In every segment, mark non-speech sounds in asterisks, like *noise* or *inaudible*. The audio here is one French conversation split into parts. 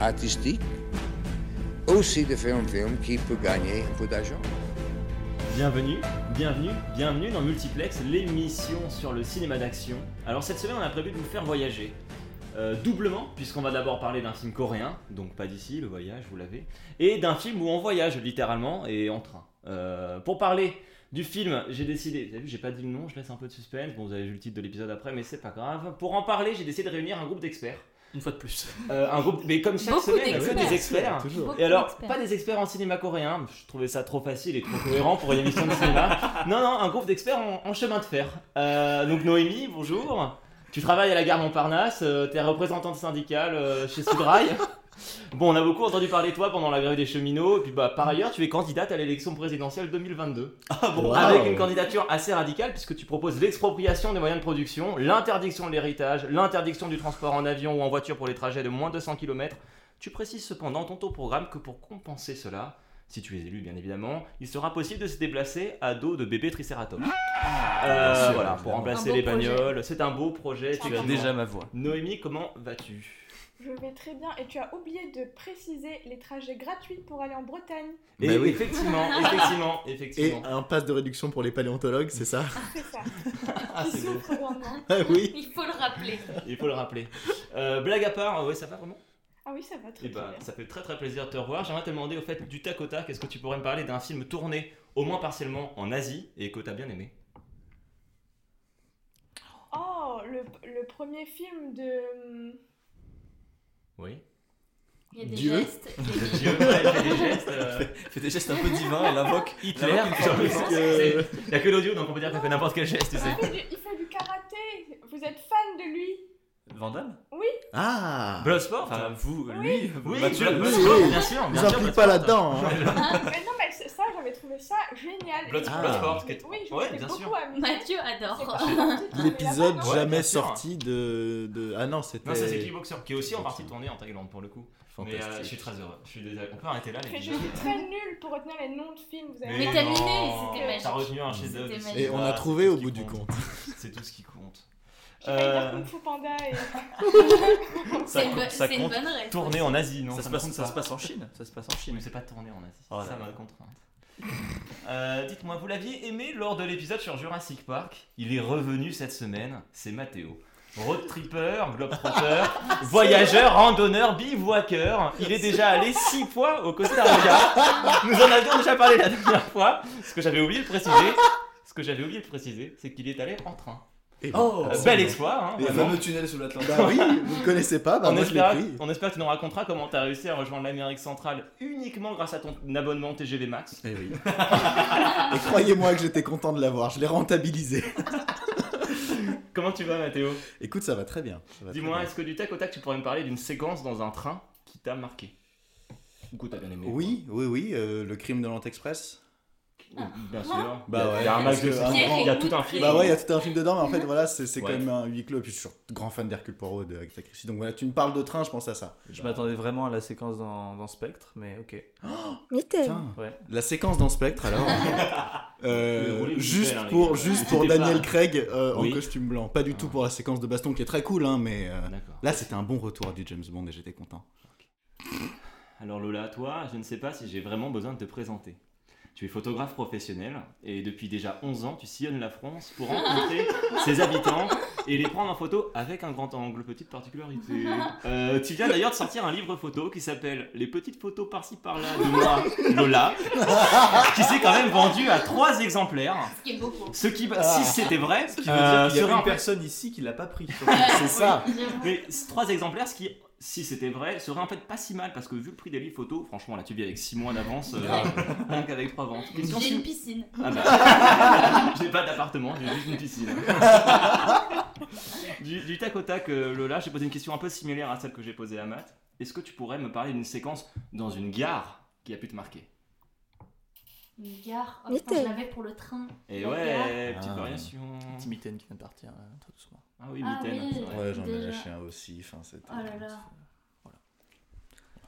artistique, aussi de faire un film qui peut gagner un peu d'argent. Bienvenue, bienvenue, bienvenue dans Multiplex, l'émission sur le cinéma d'action. Alors cette semaine, on a prévu de vous faire voyager. Euh, doublement, puisqu'on va d'abord parler d'un film coréen, donc pas d'ici, le voyage, vous l'avez, et d'un film où on voyage littéralement et en train. Euh, pour parler du film, j'ai décidé, vous avez vu, j'ai pas dit le nom, je laisse un peu de suspense, bon vous avez vu le titre de l'épisode après, mais c'est pas grave. Pour en parler, j'ai décidé de réunir un groupe d'experts. Une fois de plus. Euh, un groupe, mais comme chaque Beaucoup semaine, que d'experts. des experts. Toujours. Et alors, pas des experts en cinéma coréen, je trouvais ça trop facile et trop cohérent pour une émission de cinéma. *laughs* Non, non, un groupe d'experts en, en chemin de fer. Euh, donc Noémie, bonjour. Tu travailles à la gare Montparnasse, euh, t'es représentante syndicale euh, chez Sudrail. *laughs* Bon, on a beaucoup entendu parler de toi pendant la grève des cheminots, et puis bah, par ailleurs, tu es candidate à l'élection présidentielle 2022. Ah bon Avec une candidature assez radicale, puisque tu proposes l'expropriation des moyens de production, l'interdiction de l'héritage, l'interdiction du transport en avion ou en voiture pour les trajets de moins de 200 km. Tu précises cependant dans ton programme que pour compenser cela, si tu es élu bien évidemment, il sera possible de se déplacer à dos de bébé Triceratops. Euh, bien sûr, voilà, pour remplacer les projet. bagnoles. C'est un beau projet. Tu as déjà ma voix. Noémie, comment vas-tu? Je vais très bien. Et tu as oublié de préciser les trajets gratuits pour aller en Bretagne. Et Bah oui. *laughs* Effectivement, effectivement, Et effectivement. un pass de réduction pour les paléontologues, c'est ça C'est ça. *laughs* Ah, Qui c'est beau. Ah oui Il faut le rappeler. Il faut le rappeler. Euh, blague à part, ouais, ça va vraiment? Ah oui, ça va très, Eh très ben, bien. ça fait très très plaisir de te revoir. J'aimerais te demander au fait du tac au tac, est-ce que tu pourrais me parler d'un film tourné au moins partiellement en Asie et que tu as bien aimé? Oh, le, le premier film de. Oui. Il y a des Dieu. gestes. des- *laughs* Dieu, ouais, il fait des gestes. euh, Fais des gestes un peu divins, elle invoque Hitler, il y a que l'audio donc on peut dire qu'elle fait n'importe quel geste, tu sais. Il fait, du, il fait du karaté. Vous êtes fan de lui Vandame Ah Bloodsport Enfin, vous, Oui. lui, Oui, Mathieu. Oui, Bloodsport, oui. bien sûr. Vous sûr, pas là-dedans hein. Mais non, mais c'est- ça, j'avais trouvé ça génial. Ah. Bloodsport, qui est- Oui, je Ouais, bien beaucoup sûr. amusée. Mathieu adore. *laughs* L'épisode. Ouais, jamais sûr. sorti de, de... Ah non, c'était... Non, ça c'est Kickboxer, qui est aussi en partie tourné en Thaïlande pour le coup. Mais euh, je suis très heureux. Je suis désolé. On peut arrêter là, les Mais je suis très nulle pour retenir les noms de films. Vous avez Mais t'as miné, c'était magique. T'as retenu un ici. magique. Et on Ah, a trouvé au bout du compte. *laughs* C'est tout ce qui compte. Euh, Kung Fu Panda et. *laughs* Ça C'est une, ça une bonne rêve. Tourné en Asie, non Ça se me passe, ça se passe en Chine. Ça se passe en Chine. mais c'est pas tourné en Asie. Oh ça ma contrainte. Euh, Dites-moi, vous l'aviez aimé lors de l'épisode sur Jurassic Park Il est revenu cette semaine, c'est Mathéo. Road tripper, globetrotter, *laughs* voyageur, randonneur, bivouaqueur. Il est déjà allé *laughs* six fois au Costa Rica. Nous en avions déjà parlé la dernière fois. Ce que j'avais oublié de préciser, ce que j'avais oublié de préciser, c'est qu'il est allé en train. Et Oh bel exploit, hein, Les fameux tunnels sous l'Atlantique. Bah oui, vous le connaissez pas, bah on, moi je l'ai espère, pris. on espère que tu nous raconteras comment tu as réussi à rejoindre l'Amérique centrale uniquement grâce à ton abonnement TGV Max. Eh oui. *laughs* Et croyez-moi que j'étais content de l'avoir, je l'ai rentabilisé. *laughs* Comment tu vas Mathéo? Écoute, ça va très bien. Dis-moi, bien. est-ce que du tac au tac tu pourrais me parler d'une séquence dans un train qui t'a marqué? Ou que t'as bien aimé Oui, oui, oui, euh, le crime de l'Antexpress. Bien sûr. Bah ouais. Il y a un de il y tout un film. Bah ouais, il y a tout un film dedans, mais en fait, voilà, c'est Ouais. quand même un huis clos. Et puis je suis grand fan d'Hercule Poirot de Agatha Christie. Donc voilà, tu me parles de train, je pense à ça. Je m'attendais vraiment à la séquence dans, dans Spectre, mais ok. Tiens, Ouais. la séquence dans Spectre alors. *laughs* Euh, juste hein, pour, juste Daniel Craig euh, Oui. en costume blanc. Pas du tout pour la séquence de baston qui est très cool, hein, mais euh, D'accord. là c'était un bon retour du James Bond et j'étais content. Alors Lola, toi, je ne sais pas si j'ai vraiment besoin de te présenter. Tu es photographe professionnel et depuis déjà 11 ans, tu sillonnes la France pour rencontrer *laughs* ses habitants et les prendre en photo avec un grand angle. Petite particularité. *laughs* Euh, tu viens d'ailleurs de sortir un livre photo qui s'appelle Les petites photos par-ci par-là de moi, Lola, *laughs* qui s'est quand même vendu à 3 exemplaires. Ce qui est beaucoup. Ce qui, si c'était vrai, ce qui veut Euh, y serait a en une personne ici qui l'a pas pris. C'est ça. Mais c- trois exemplaires, ce qui, si c'était vrai, serait en fait pas si mal parce que vu le prix des livres photos, franchement, là tu vis avec 6 mois d'avance, euh, *laughs* rien qu'avec 3 ventes. J'ai une piscine. Ah bah, *laughs* j'ai pas d'appartement, j'ai juste une piscine. *laughs* du, du tac au tac, euh, Lola, j'ai posé une question un peu similaire à celle que j'ai posée à Matt. est-ce que tu pourrais me parler d'une séquence dans une gare qui a pu te marquer? Une gare. Oh, Mais putain, je l'avais pour le train. Et La ouais, gare. petite Ah. variation. Petit mitaine qui vient de partir, euh, très doucement. Ah oui, Ah mitaine. oui. Ouais, j'en ai lâché un aussi. Enfin, c'était. Oh là là. Voilà.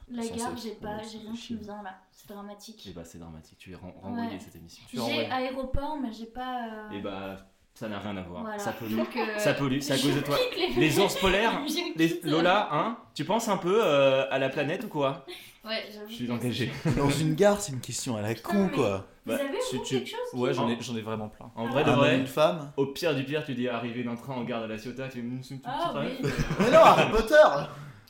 La Censé gare, j'ai pas, j'ai rien qui me vient là. C'est dramatique. Et bah c'est dramatique, tu es ren- renvoyé Ouais. cette émission. J'ai aéroport, mais j'ai pas. euh, Et bah ça n'a rien à voir. voilà. Ça pollue. Donc, euh, Ça pollue, c'est à cause de toi. Les ours polaires, *laughs* les... Lola, hein Tu penses un peu euh, à la planète ou quoi? Ouais, j'avoue Je suis engagé. *laughs* Dans une gare, c'est une question à la Putain, con, mais- quoi. Vous Bah, avez tu- vous tu- quelque chose Ouais, j'en ai, j'en ai vraiment plein. En vrai de Un homme, vrai, une femme au pire du pire, tu dis arriver d'un train en gare de la Ciotat, tu me tu- tu- Ah tu- oui. Mais non, Harry Potter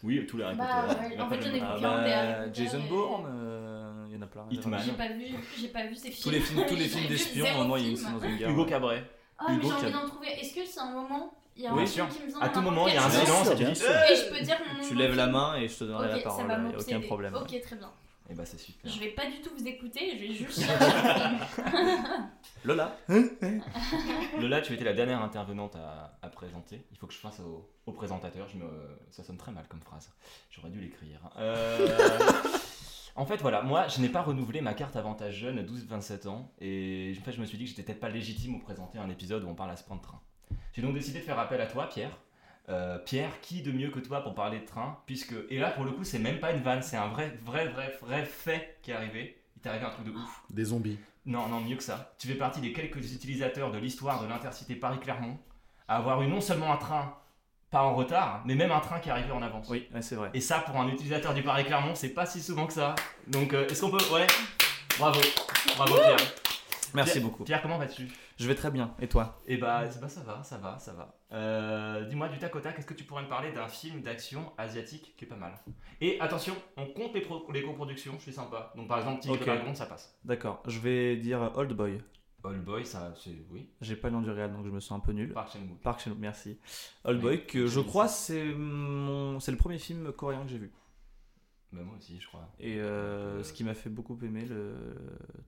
Oui, tous les Harry Bah, Potter. ouais, en fait, j'en ai Ah des Harry bah, Potter Jason Bourne, euh, il y en a plein. Hitman. J'ai pas vu, j'ai pas vu ces films. Tous les films, tous les J'ai films vu d'espions, zéro moment il y a une film. scène dans une gare. Hugo Cabret. Ah, mais Hugo j'ai envie d'en trouver. Est-ce que c'est un moment Il y a Oui, un sûr. film qui me À tout moment, il y a un silence. sûr, tu bien dis, sûr. Et je peux dire mon Tu lèves la main et je te donnerai Ok, la ça parole, va il n'y a aucun problème. Ok, très bien. Et bah c'est super. Je vais pas du tout vous écouter, je vais juste *laughs* chercher le film. Lola Lola, tu étais la dernière intervenante à, à présenter. Il faut que je fasse au, au présentateur. Je me... Ça sonne très mal comme phrase. J'aurais dû l'écrire. Euh, *laughs* En fait, voilà, moi, je n'ai pas renouvelé ma carte avantage jeune à 12-27 ans. Et en fait, je me suis dit que j'étais peut-être pas légitime pour présenter un épisode où on parle à ce point de train. J'ai donc décidé de faire appel à toi, Pierre. Euh, Pierre, qui de mieux que toi pour parler de train Puisque, et là, pour le coup, c'est même pas une vanne, c'est un vrai, vrai, vrai, vrai fait qui est arrivé. Il t'est arrivé un truc de ouf. Des zombies. Non, non, mieux que ça. Tu fais partie des quelques utilisateurs de l'histoire de l'intercité Paris-Clermont à avoir eu non seulement un train pas en retard, mais même un train qui est arrivé en avance. Oui, ouais, c'est vrai. Et ça, pour un utilisateur du Paris-Clermont, c'est pas si souvent que ça. Donc, euh, est-ce qu'on peut? Ouais Bravo Bravo Pierre Merci Pierre- beaucoup. Pierre, comment vas-tu? Je vais très bien. Et toi Eh bah, c'est- bah, ça va, ça va, ça va. Euh, Dis-moi du tac au tac, est-ce que tu pourrais me parler d'un film d'action asiatique qui est pas mal? Et attention, on compte les, les coproductions, je suis sympa. Donc par exemple, Tigre Ok. et Dragon, ça passe. D'accord, je vais dire Old Boy. Old Boy, ça, c'est. Oui. J'ai pas le nom du réel donc je me sens un peu nul. Park Chan-wook. Park Chan-wook, merci. Old Oui, Boy, que je crois c'est mon... c'est le premier film coréen que j'ai vu. Bah, moi aussi, je crois. Et euh, Euh, ce qui m'a fait beaucoup aimer le...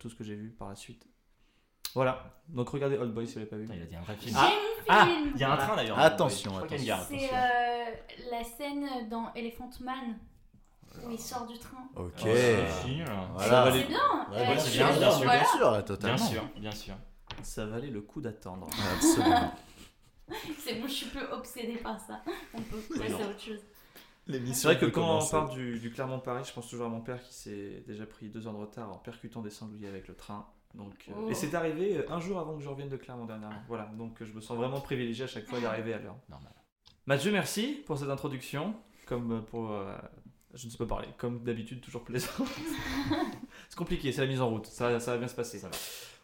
tout ce que j'ai vu par la suite. Voilà, donc regardez Old Boy si vous l'avez pas vu. Putain, il a dit un vrai film. Ah. Ah film Il y a un train d'ailleurs. Attention, Je crois qu'il y a une gare, C'est attention. euh, la scène dans Elephant Man où il sort du train. Ok. Oh. Voilà. C'est bien Ouais, euh, c'est bien, bien, bien sûr, voilà. bien sûr, là, Bien totalement. sûr, bien sûr. Ça valait le coup d'attendre. Absolument. *laughs* C'est bon, je suis peu obsédée par ça. On peut passer à autre chose. C'est vrai que quand on parle du, du Clermont-Paris, je pense toujours à mon père qui s'est déjà pris deux heures de retard en percutant des sangliers avec le train. Donc, euh, Oh. Et c'est arrivé euh, un jour avant que je revienne de Clermont dernièrement. Voilà, donc euh, je me sens vraiment privilégié à chaque fois d'arriver à l'heure. Normal. Mathieu, merci pour cette introduction. Comme pour. euh, je ne sais pas parler. Comme d'habitude, toujours plaisant. *laughs* c'est compliqué, c'est la mise en route. Ça, ça va bien se passer.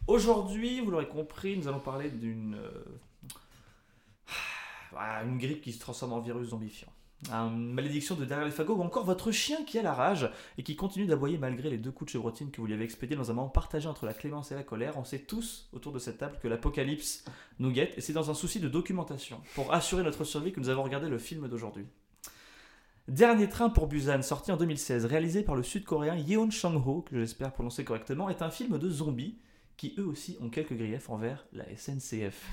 Aujourd'hui, vous l'aurez compris, nous allons parler d'une. euh, ah, une grippe qui se transforme en virus zombifiant. Une malédiction de derrière les fagots ou encore votre chien qui a la rage et qui continue d'aboyer malgré les deux coups de chevrotine que vous lui avez expédiés dans un moment partagé entre la clémence et la colère. On sait tous autour de cette table que l'apocalypse nous guette et c'est dans un souci de documentation pour assurer notre survie que nous avons regardé le film d'aujourd'hui. Dernier train pour Busan, sorti en 2016, réalisé par le sud-coréen Yeon Chang-ho, que j'espère prononcer correctement, est un film de zombies qui eux aussi ont quelques griefs envers la SNCF.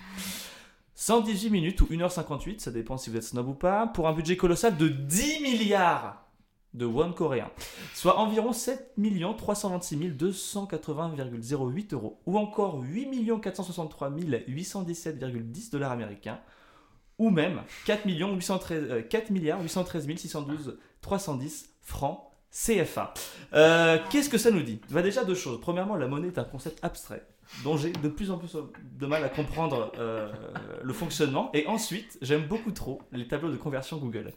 118 minutes ou 1h58, ça dépend si vous êtes snob ou pas, pour un budget colossal de 10 milliards de won coréens, soit environ 7 326 280,08 euros, ou encore 8 463 817,10 dollars américains, ou même 4, 813, euh, 4 milliards 813 612 310 francs CFA. Euh, Qu'est-ce que ça nous dit? Bah Déjà deux choses. Premièrement, la monnaie est un concept abstrait dont j'ai de plus en plus de mal à comprendre euh, le fonctionnement. Et ensuite, j'aime beaucoup trop les tableaux de conversion Google.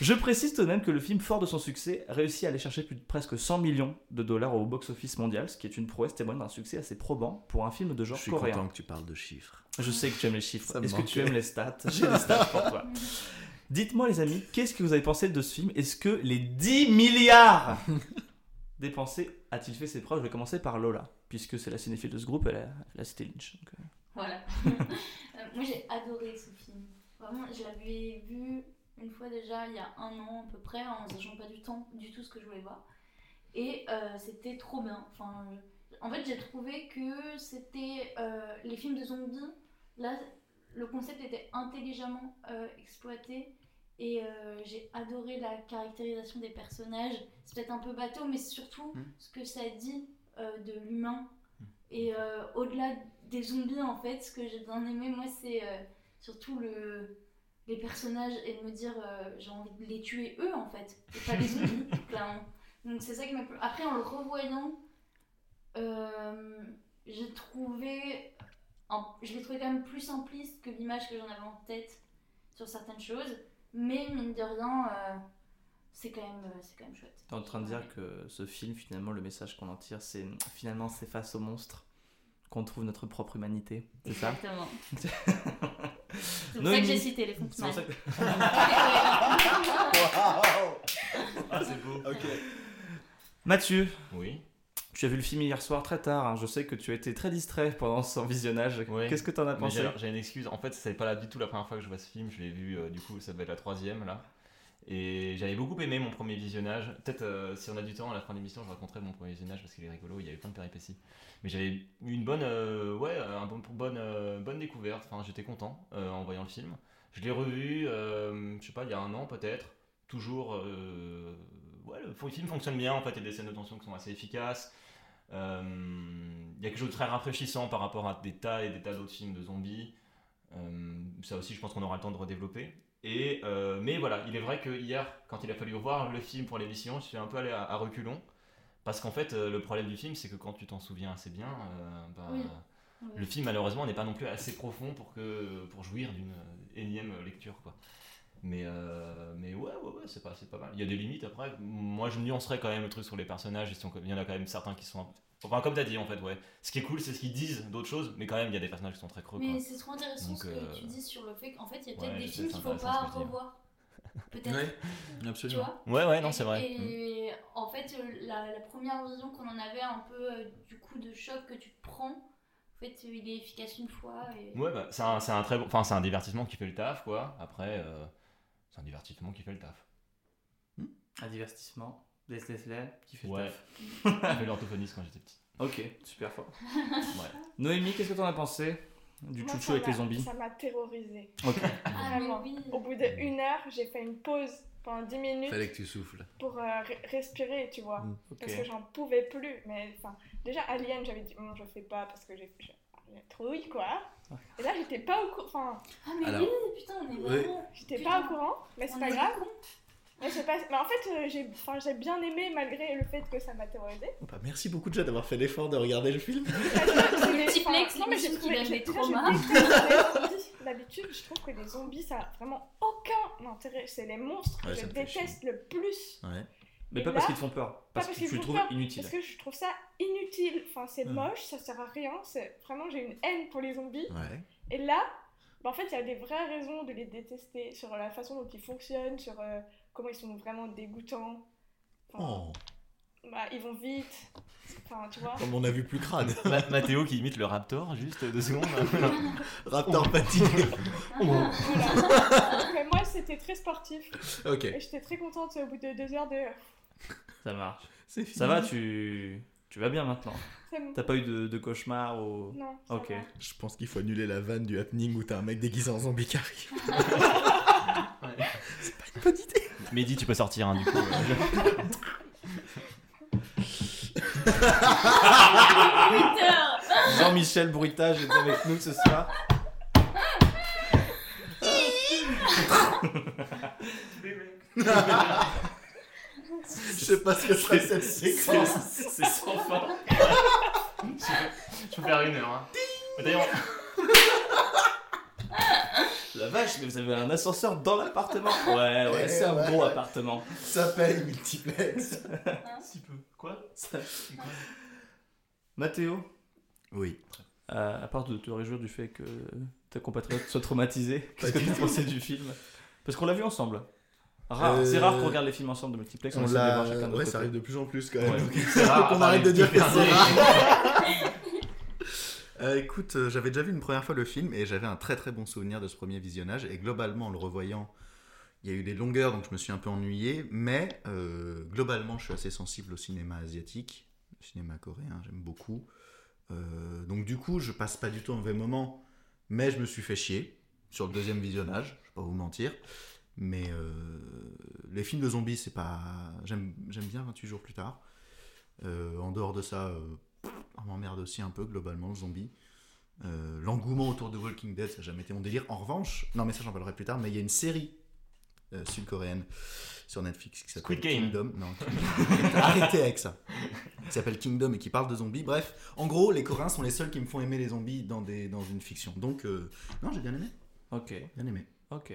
Je précise tout de même que le film, fort de son succès, réussit à aller chercher plus de presque 100 millions de dollars au box-office mondial, ce qui est une prouesse témoigne d'un succès assez probant pour un film de genre Je suis coréen. content que tu parles de chiffres. Je sais que tu aimes les chiffres. Est-ce que tu aimes les stats *laughs* J'ai des stats pour toi. *laughs* Dites-moi les amis, qu'est-ce que vous avez pensé de ce film? Est-ce que les 10 milliards *laughs* dépensés a-t-il fait ses preuves? Je vais commencer par Lola, puisque c'est la cinéphile de ce groupe, elle a, elle a cité Lynch. donc, euh, Voilà. *laughs* Euh, Moi j'ai adoré ce film. Vraiment, je l'avais vu une fois déjà il y a un an à peu près, en sachant pas du temps du tout ce que je voulais voir. Et euh, c'était trop bien. Enfin, en fait, j'ai trouvé que c'était euh, les films de zombies. Là, le concept était intelligemment exploité Et euh, j'ai adoré la caractérisation des personnages. C'est peut-être un peu bateau, mais c'est surtout Hmm. ce que ça dit euh, de l'humain. Et euh, au-delà des zombies, en fait, ce que j'ai bien aimé, moi, c'est euh, surtout le, les personnages et de me dire j'ai envie de les tuer eux, en fait, et pas les zombies, *laughs* clairement. Donc c'est ça qui m'a plu. Après, en le revoyant, j'ai trouvé. un- je l'ai trouvé quand même plus simpliste que l'image que j'en avais en tête sur certaines choses. Mais mine de rien, c'est quand, même, euh, c'est quand même chouette. T'es en train de dire que ce film, finalement, le message qu'on en tire, c'est finalement c'est face aux monstres qu'on trouve notre propre humanité. C'est ça? Exactement. *laughs* C'est pour ça que j'ai cité les C'est pour Fontenay. ça que- Ah, c'est beau. Ok. Mathieu, Oui. tu as vu le film hier soir très tard. hein. Je sais que tu as été très distrait pendant son visionnage. Ouais. Qu'est-ce que t'en as pensé? j'ai j'ai une excuse. En fait, c'est pas là du tout la première fois que je vois ce film. Je l'ai vu, euh, du coup, ça va être la troisième là. Et j'avais beaucoup aimé mon premier visionnage. Peut-être euh, si on a du temps à la fin de l'émission, je raconterai mon premier visionnage parce qu'il est rigolo. Il y avait plein de péripéties. Mais j'avais eu une bonne, euh, ouais, un bon, bonne, euh, bonne découverte. Enfin, j'étais content euh, en voyant le film. Je l'ai revu, euh, je sais pas, il y a un an peut-être. Toujours, euh, ouais, le film fonctionne bien. En fait, il y a des scènes de tension qui sont assez efficaces. Euh, Il y a quelque chose de très rafraîchissant par rapport à des tas et des tas d'autres films de zombies. Euh, ça aussi, je pense qu'on aura le temps de redévelopper. Et, euh, mais voilà, il est vrai que hier, quand il a fallu voir le film pour l'émission, je suis un peu allé à, à reculons. Parce qu'en fait, euh, le problème du film, c'est que quand tu t'en souviens assez bien, euh, bah, Oui. Oui. le film, malheureusement, n'est pas non plus assez profond pour, que, pour jouir d'une énième lecture. Quoi. Mais, mais ouais, ouais, ouais, c'est pas, pas mal. Il y a des limites après. Moi, je nuancerais quand même le truc sur les personnages. Il y en a quand même certains qui sont. Enfin, comme t'as dit, en fait, ouais. Ce qui est cool, c'est ce qu'ils disent d'autres choses, mais quand même, il y a des personnages qui sont très creux. Mais quoi. c'est trop intéressant Donc, ce que euh, tu dis sur le fait qu'en fait, il y a peut-être ouais, des films qu'il faut pas que revoir. Peut-être. Ouais, Tu absolument. vois Ouais, ouais, non, c'est vrai. Mm. Et en fait, euh, la, la première vision qu'on en avait, un peu euh, du coup de choc que tu te prends, en fait, euh, il est efficace une fois. Et... Ouais, bah, c'est un, c'est un très bon. Enfin, c'est un divertissement qui fait le taf, quoi. Après, euh, c'est un divertissement qui fait le taf. Un divertissement. Laisse-les qui fait le Ouais. taf. J'ai fait l'orthophoniste quand j'étais petit. *laughs* Ok, super fort. Ouais. Noémie, qu'est-ce que t'en as pensé du Moi, chouchou avec les zombies Ça m'a terrorisé. Ok. Ah, Vraiment. oui. Au bout d'une heure, j'ai fait une pause pendant 10 minutes Fallait que tu souffles. pour euh, re- respirer, tu vois. Mm. Ok. Parce que j'en pouvais plus. Mais enfin, déjà, Alien, j'avais dit, Hum, je fais pas parce que j'ai trouille, quoi. Et là, j'étais pas au courant. Enfin, Ah, mais Alors- oui, putain, on est vraiment. j'étais pas au courant. Mais c'est pas grave. Mais, c'est pas... mais en fait, euh, j'ai enfin, j'ai bien aimé malgré le fait que ça m'a terrorisé. Bah, merci beaucoup déjà d'avoir fait l'effort de regarder le film. Multiplex, non, mais j'ai trouvé des traumas. D'habitude, je trouve que les zombies, ça a vraiment aucun intérêt. C'est les monstres que Ouais, je déteste le plus. Ouais. Mais Et pas parce qu'ils te font peur, parce Pas que tu le trouves peur, inutile. Parce que je trouve ça inutile. Enfin, c'est Hmm. moche, ça sert à rien. C'est vraiment, j'ai une haine pour les zombies. Ouais. Et là, bah, en fait, il y a des vraies raisons de les détester sur la façon dont ils fonctionnent, sur euh, comment ils sont vraiment dégoûtants. Enfin, Oh, bah, ils vont vite. Enfin, tu vois. comme on a vu plus crade. *laughs* Ma- Mathéo qui imite le Raptor, juste deux secondes. *laughs* Raptor patiné. *laughs* Voilà. Mais moi, c'était très sportif. ok. Et j'étais très contente au bout de deux heures de. Ça marche. C'est fini. Ça va, tu... tu vas bien maintenant? C'est bon. T'as pas eu de, de cauchemar ou... Non. Ok. va. Je pense qu'il faut annuler la vanne du happening où t'as un mec déguisé en zombie qui arrive. C'est pas une bonne idée. Mehdi, tu peux sortir, hein, du coup. Jean-Michel Bruitage est avec nous ce soir. Je sais pas ce que serait cette séquence. C'est c'est sans fin. Je peux faire une heure. Hein. D'ailleurs, La vache, mais vous avez un ascenseur dans l'appartement *laughs* Ouais, ouais, Ouais, c'est un gros ouais. appartement. Ça paye multiplex. si peu. Quoi? Ça- Mathéo, Oui. euh, à part de te réjouir du fait que ta compatriote soit traumatisée, qu'est-ce que tu pensé du film? Parce qu'on l'a vu ensemble. Rare. Euh, C'est rare qu'on regarde les films ensemble de multiplex. On les l'a. voir chacun de notre Ouais, ça arrive de plus en plus quand même. Ouais. Donc, C'est rare, *laughs* arrête de dire que c'est rare. *laughs* Euh, écoute, euh, j'avais déjà vu une première fois le film et j'avais un très très bon souvenir de ce premier visionnage. Et globalement, en le revoyant, il y a eu des longueurs donc je me suis un peu ennuyé. Mais euh, globalement, je suis assez sensible au cinéma asiatique, au cinéma coréen, j'aime beaucoup. Donc du coup, je passe pas du tout un mauvais moment, mais je me suis fait chier sur le deuxième visionnage, je vais pas vous mentir. Mais les films de zombies, c'est pas. J'aime bien 28 jours plus tard. En dehors de ça, on m'emmerde aussi un peu globalement le zombie. Euh, L'engouement autour de Walking Dead, ça n'a jamais été mon délire. En revanche, non mais ça j'en parlerai plus tard, mais il y a une série euh, sud-coréenne sur Netflix qui s'appelle Squid Game. Kingdom. Non, *laughs* arrêtez avec ça. Qui s'appelle Kingdom et qui parle de zombies. Bref, en gros, les Coréens sont les seuls qui me font aimer les zombies dans, des, dans une fiction. Donc, euh, non, j'ai bien aimé. Ok, Bien aimé. ok.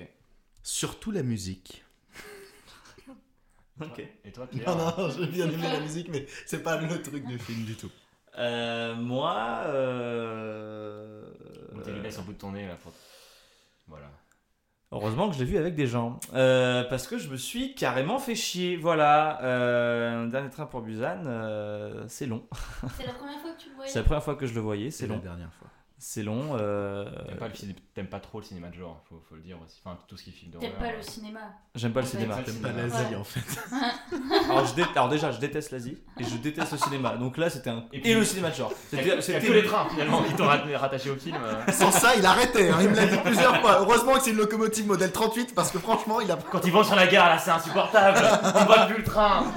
Surtout la musique. Ok. Et toi, Pierre Non, non, j'ai bien aimé la musique, mais c'est pas le truc du film du tout. Euh, moi, euh... On t'a laissé au bout de ton nez là. pour- Voilà. heureusement que je l'ai vu avec des gens. Euh, parce que je me suis carrément fait chier. Voilà. Euh, dernier train pour Busan, euh, c'est long. C'est la première fois que tu le voyais *laughs* C'est la première fois que je le voyais, c'est C'est la long. dernière fois. C'est long. euh, T'aimes pas, le ciné- t'aimes pas trop le cinéma de genre, faut, faut le dire aussi. Enfin, tout ce qui est film T'aimes d'horreur. pas le cinéma J'aime pas le cinéma. T'aimes pas Ouais. l'Asie en fait. *laughs* Alors, je dé- Alors déjà, je déteste l'Asie et je déteste le cinéma. Donc là, c'était un... Et le cinéma de genre. C'était que les trains finalement qui t'ont rat- rattaché au film. euh. *laughs* Sans ça, il arrêtait. hein, Il me l'a dit plusieurs fois. Heureusement que c'est une locomotive modèle 38 parce que franchement, il a. Quand ils vont sur la gare là, c'est insupportable. On voit plus le train. *laughs*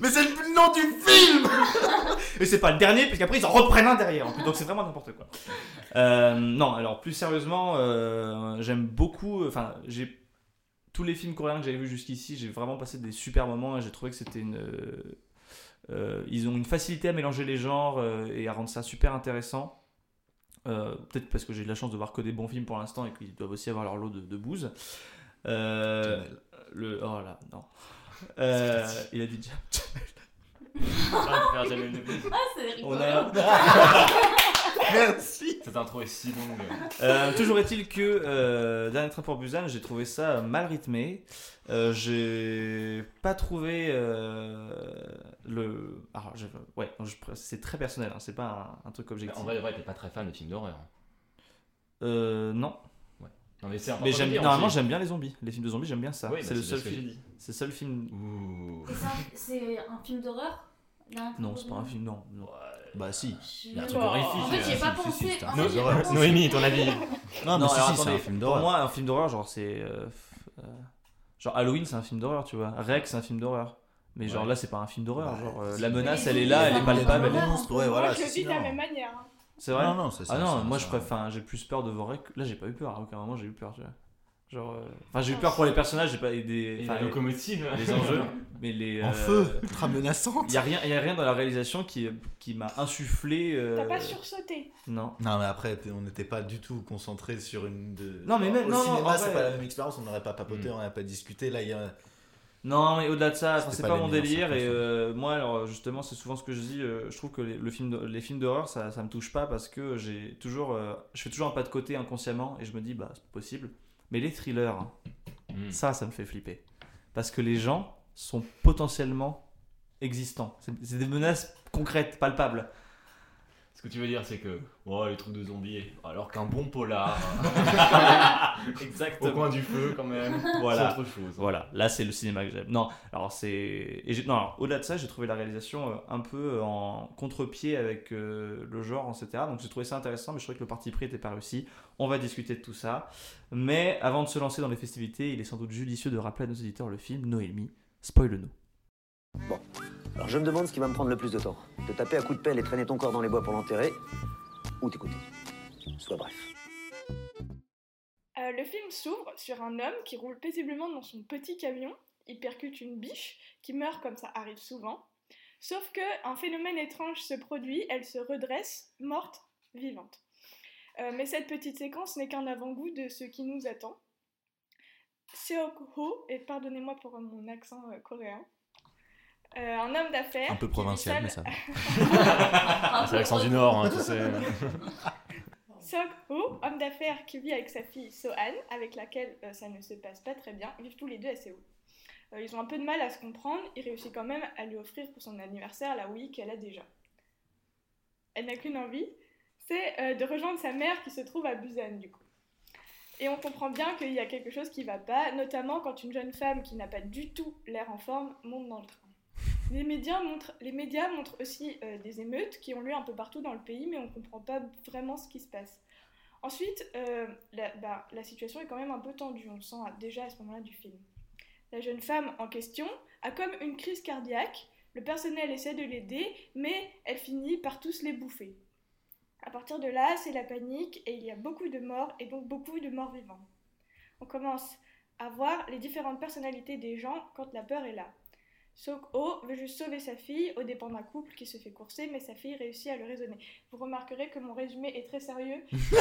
Mais c'est le nom du film *laughs* Et c'est pas le dernier, parce qu'après ils en reprennent un derrière. en plus. Donc c'est vraiment n'importe quoi. Euh, non, alors plus sérieusement, euh, j'aime beaucoup. Enfin, j'ai tous les films coréens que j'avais vus jusqu'ici, j'ai vraiment passé des super moments et j'ai trouvé que c'était une. euh, ils ont une facilité à mélanger les genres et à rendre ça super intéressant. Peut-être parce que j'ai eu de la chance de voir que des bons films pour l'instant et qu'ils doivent aussi avoir leur lot de, de bouse. Le, oh là, non. Euh, il a dit Ah, c'est On a, *laughs* Merci Cette intro est si longue. Euh, toujours est-il que euh, Dernier train pour Busan, j'ai trouvé ça mal rythmé. Euh, j'ai pas trouvé euh, le. Alors, je- ouais, je- c'est très personnel, hein, c'est pas un, un truc objectif. En vrai, vrai, t'es pas très fan de films d'horreur. Euh, non, Non, mais c'est important mais j'aime normalement j'aime bien les zombies. Les films de zombies, j'aime bien ça. Oui, c'est bah, le c'est seul film. C'est le seul film. Un- C'est un film d'horreur Non, c'est pas un film. Non, non. Bah si. Je- Il y a un truc horrifique. En fait, j'y ai euh, pas pensé. Noémie, ton avis *laughs* Non, mais Non, si, c'est un film Pour d'horreur. moi, un film d'horreur, genre c'est. euh, genre Halloween, c'est un film d'horreur, tu vois. Rex, c'est un film d'horreur. Mais genre là, c'est pas un film d'horreur. Genre euh, la menace, elle est là, elle est palpable. elle est- va. monstres, ouais, voilà. Je le c'est dis de la même manière. hein. C'est vrai Non, non, c'est ça. Ah non, moi je préfère. j'ai plus peur de voir Rec. Là, j'ai pas eu peur. À aucun moment, j'ai eu peur. Tu vois. Genre. euh, Enfin, j'ai eu peur pour les personnages, j'ai pas des. Et Enfin, la locomotive. les enjeux. Mais les. En euh, feu, ultra menaçante. Il y a rien, y a rien dans la réalisation qui, qui m'a insufflé. euh, T'as pas sursauté. Non. Non, mais après, on n'était pas du tout concentré sur une. De... Non, mais même- Au non, cinéma, c'est vrai- pas la même expérience, on n'aurait pas papoté, Mm. on n'aurait pas discuté. Là, il y a. Non, mais au-delà de ça, c'est pas pas, les mon délire. Et euh, moi, alors justement, c'est souvent ce que je dis. euh, je trouve que les, le film de- les films d'horreur, ça, ça me touche pas parce que j'ai toujours, euh, je fais toujours un pas de côté inconsciemment et je me dis, bah, c'est pas possible. Mais les thrillers, Mm. ça, ça me fait flipper. Parce que les gens sont potentiellement existants. C'est des menaces concrètes, palpables. Ce que tu veux dire, c'est que. Oh, les trucs de zombies. Alors qu'un bon polar. *laughs* Au Exactement. coin du feu, quand même. Voilà. C'est autre chose. Voilà, là c'est le cinéma que j'aime. Non, alors c'est. et j'ai- Non, au-delà de ça, j'ai trouvé la réalisation euh, un peu en contre-pied avec euh, le genre, etc. Donc j'ai trouvé ça intéressant, mais je trouvais que le parti pris n'était pas réussi. On va discuter de tout ça. Mais avant de se lancer dans les festivités, il est sans doute judicieux de rappeler à nos éditeurs le film Noémie. Spoil-nous. Alors je me demande ce qui va me prendre le plus de temps. Te taper à coups de pelle et traîner ton corps dans les bois pour l'enterrer, ou t'écouter. Sois bref. Euh, le film s'ouvre sur un homme qui roule paisiblement dans son petit camion. Il percute une biche qui meurt comme ça arrive souvent. Sauf que un phénomène étrange se produit, elle se redresse, morte, vivante. Euh, mais cette petite séquence n'est qu'un avant-goût de ce qui nous attend. Seok-ho, et pardonnez-moi pour mon accent euh, coréen, euh, un homme d'affaires. Un peu provincial, mais ça. *laughs* C'est l'accent du Nord, hein, tu sais. *laughs* Seok-ho, homme d'affaires qui vit avec sa fille Sohan, avec laquelle euh, ça ne se passe pas très bien, vivent tous les deux à Séoul. Euh, ils ont un peu de mal à se comprendre, il réussit quand même à lui offrir pour son anniversaire la Wii qu'elle a déjà. Elle n'a qu'une envie, c'est euh, de rejoindre sa mère qui se trouve à Busan du coup. Et on comprend bien qu'il y a quelque chose qui va pas, notamment quand une jeune femme qui n'a pas du tout l'air en forme monte dans le train. Les médias montrent, aussi euh, des émeutes qui ont lieu un peu partout dans le pays, mais on ne comprend pas vraiment ce qui se passe. Ensuite, euh, la, bah, la situation est quand même un peu tendue, on le sent déjà à ce moment-là du film. La jeune femme en question a comme une crise cardiaque, le personnel essaie de l'aider, mais elle finit par tous les bouffer. À partir de là, c'est la panique et il y a beaucoup de morts et donc beaucoup de morts vivants. On commence à voir les différentes personnalités des gens quand la peur est là. Sok-ho veut juste sauver sa fille au dépens d'un couple qui se fait courser, mais sa fille réussit à le raisonner. Vous remarquerez que mon résumé est très sérieux. *laughs* C'est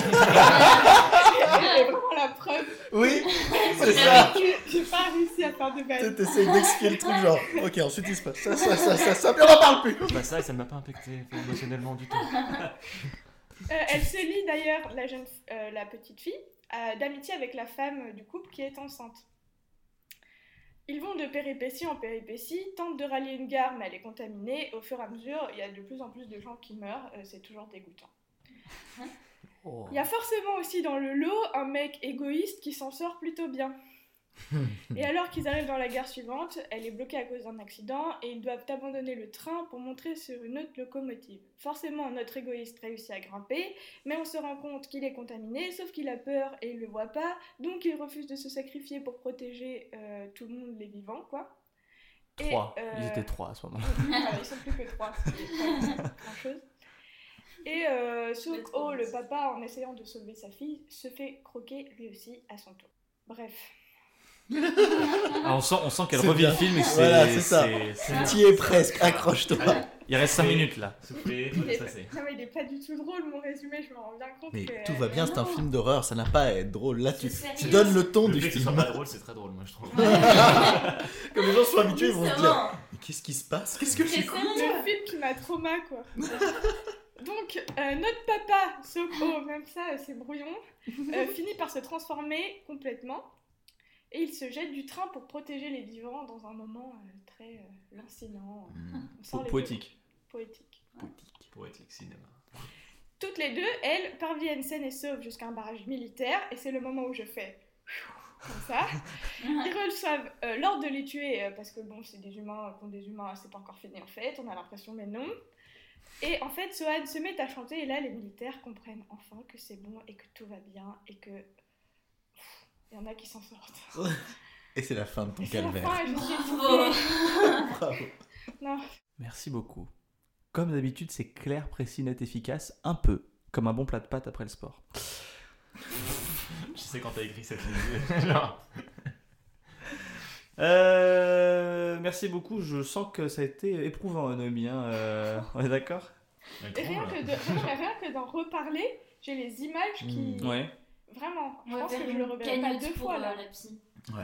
vraiment la preuve. Oui, *laughs* c'est ça. J'ai pas réussi à faire de Tu base. essayes d'expliquer le truc, genre, ok, ensuite il se passe ça, ça, ça, ça, ça, puis on en parle plus. Bah ça, ça ne m'a pas impacté émotionnellement du tout. *laughs* Euh, elle se lie d'ailleurs, la, jeune, euh, la petite fille, euh, d'amitié avec la femme du couple qui est enceinte. Ils vont de péripétie en péripétie, tentent de rallier une gare, mais elle est contaminée. Au fur et à mesure, il y a de plus en plus de gens qui meurent. euh, c'est toujours dégoûtant. *laughs* Il y a forcément aussi dans le lot un mec égoïste qui s'en sort plutôt bien. Et alors qu'ils arrivent dans la gare suivante, elle est bloquée à cause d'un accident et ils doivent abandonner le train pour monter sur une autre locomotive. Forcément, notre égoïste réussit à grimper, mais on se rend compte qu'il est contaminé, sauf qu'il a peur et il le voit pas, donc il refuse de se sacrifier pour protéger euh, tout le monde, les vivants, quoi. Et, Trois. euh, Ils étaient trois à ce moment. voilà, *laughs* ils sont plus que trois, chose. Et euh, Sok-ho, le papa, en essayant de sauver sa fille, se fait croquer lui aussi à son tour. Bref. Ah, on sent, on sent qu'elle C'est revit bien. le film et que c'est. Voilà, c'est ça. c'est- c'est- Tu y es presque, accroche-toi. Il reste 5 minutes là. Soufflez, Il est, ça c'est. non, mais il est pas du tout drôle, mon résumé, je me rends bien compte Mais que... tout va bien, c'est un film d'horreur, ça n'a pas à être drôle. Là, tu, C'est tu donnes le ton Le du fait que ce soit film. pas drôle, c'est très drôle, moi je trouve. *laughs* Comme les gens sont habitués, ils vont se dire. Mais qu'est-ce qui se passe? Qu'est-ce que C'est j'ai sérieux. Le film qui m'a trauma, quoi. Donc, euh, notre papa, Soko, même ça, c'est brouillon, euh, finit par se transformer complètement. Et il se jette du train pour protéger les vivants dans un moment euh, très euh, lancinant. Les Poétique. Poétique. Poétique cinéma. Toutes les deux, elles, parviennent saines et sauves jusqu'à un barrage militaire. Et c'est le moment où je fais... *laughs* Comme ça. Ils *laughs* reçoivent euh, l'ordre de les tuer euh, parce que bon, c'est des humains contre des humains, c'est pas encore fini en fait, on a l'impression, mais non. Et en fait, Sohan se met à chanter et là, les militaires comprennent enfin que c'est bon et que tout va bien et que. Il y en a qui s'en sortent. Et c'est la fin de ton Et la calvaire. fin et je suis Bravo. Bravo. Non, Merci beaucoup. Comme d'habitude, c'est clair, précis, net, efficace, un peu comme un bon plat de pâtes après le sport. Je sais quand t'as écrit cette ligne. *laughs* Genre. Euh, merci beaucoup. Je sens que ça a été éprouvant, Noémie. hein, euh, on est d'accord? Rien rien que d'en reparler, j'ai les images qui. Mm. Ouais. Vraiment, je pense que je le reverrai pas deux fois euh, là. la psy. Ouais.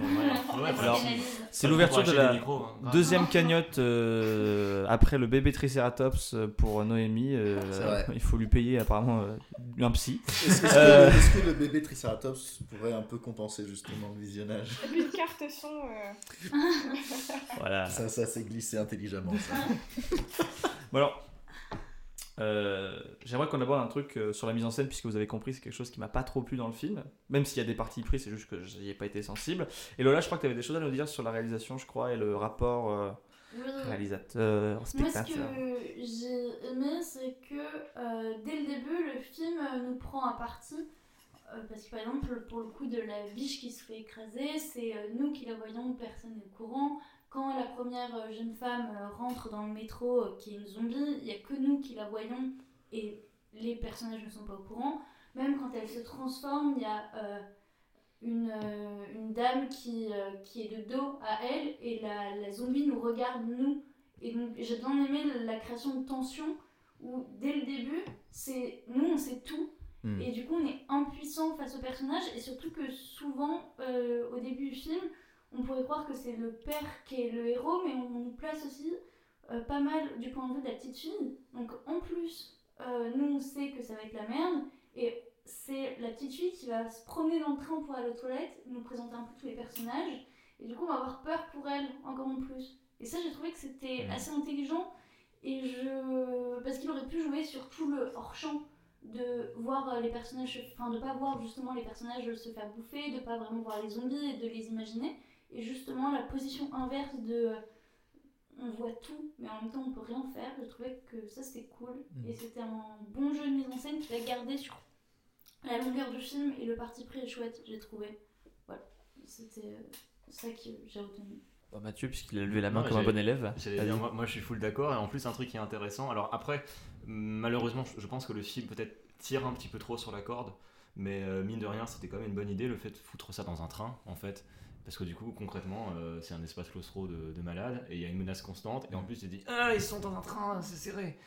Ouais. *laughs* C'est l'ouverture de la micros, hein. Deuxième *laughs* cagnotte euh, après le bébé Triceratops euh, pour Noémie. euh, C'est vrai. *laughs* il faut lui payer apparemment euh, un psy. Est-ce Euh. que, le bébé Triceratops pourrait un peu compenser justement le visionnage une carte son. euh, Voilà. Ça, ça s'est glissé intelligemment. ça. Bon alors, euh, j'aimerais qu'on aborde un truc euh, sur la mise en scène, puisque vous avez compris, c'est quelque chose qui m'a pas trop plu dans le film. Même s'il y a des parties prises, c'est juste que j'y ai pas été sensible. Et Lola, je crois que tu avais des choses à nous dire sur la réalisation, je crois, et le rapport euh, Oui. réalisateur, Moi, ce spectateur. que j'ai aimé, c'est que euh, dès le début, le film nous prend un parti. Euh, parce que par exemple, pour le coup de la biche qui se fait écraser, c'est nous qui la voyons, personne n'est au courant. Quand la première euh, jeune femme euh, rentre dans le métro, euh, qui est une zombie, il n'y a que nous qui la voyons et les personnages ne sont pas au courant. Même quand elle se transforme, il y a euh, une, euh, une dame qui, euh, qui est de dos à elle et la, la zombie nous regarde, nous. Et donc j'ai bien aimé la création de tension où dès le début, c'est nous on sait tout Hmm. et du coup on est impuissant face au personnage et surtout que souvent au début du film on pourrait croire que c'est le père qui est le héros mais on nous place aussi euh, pas mal du point de vue de la petite fille. Donc en plus euh, nous on sait que ça va être la merde et c'est la petite fille qui va se promener dans le train pour aller aux toilettes, nous présenter un peu tous les personnages et du coup on va avoir peur pour elle encore en plus. Et ça j'ai trouvé que c'était Mhm. assez intelligent et je parce qu'il aurait pu jouer sur tout le hors champ de voir euh, les personnages enfin de pas voir justement les personnages se faire bouffer de pas vraiment voir les zombies et de les imaginer et justement la position inverse de euh, on voit tout mais en même temps on peut rien faire je trouvais que ça c'était cool Mhm. et c'était un bon jeu de mise en scène qui va garder sur la longueur du film et le parti pris est chouette, j'ai trouvé. Voilà, c'était euh, ça que j'ai retenu. Bah, Mathieu, puisqu'il a levé la main Non, comme un bon élève. Dire, moi, moi, je suis full d'accord et en plus un truc qui est intéressant. Alors après, malheureusement, je- je pense que le film peut-être tire un petit peu trop sur la corde, mais euh, mine de rien, c'était quand même une bonne idée le fait de foutre ça dans un train en fait. Parce que du coup, concrètement, euh, c'est un espace claustro de, de malade et il y a une menace constante. Et en plus, tu te dis Ah, ils sont dans un train, c'est serré.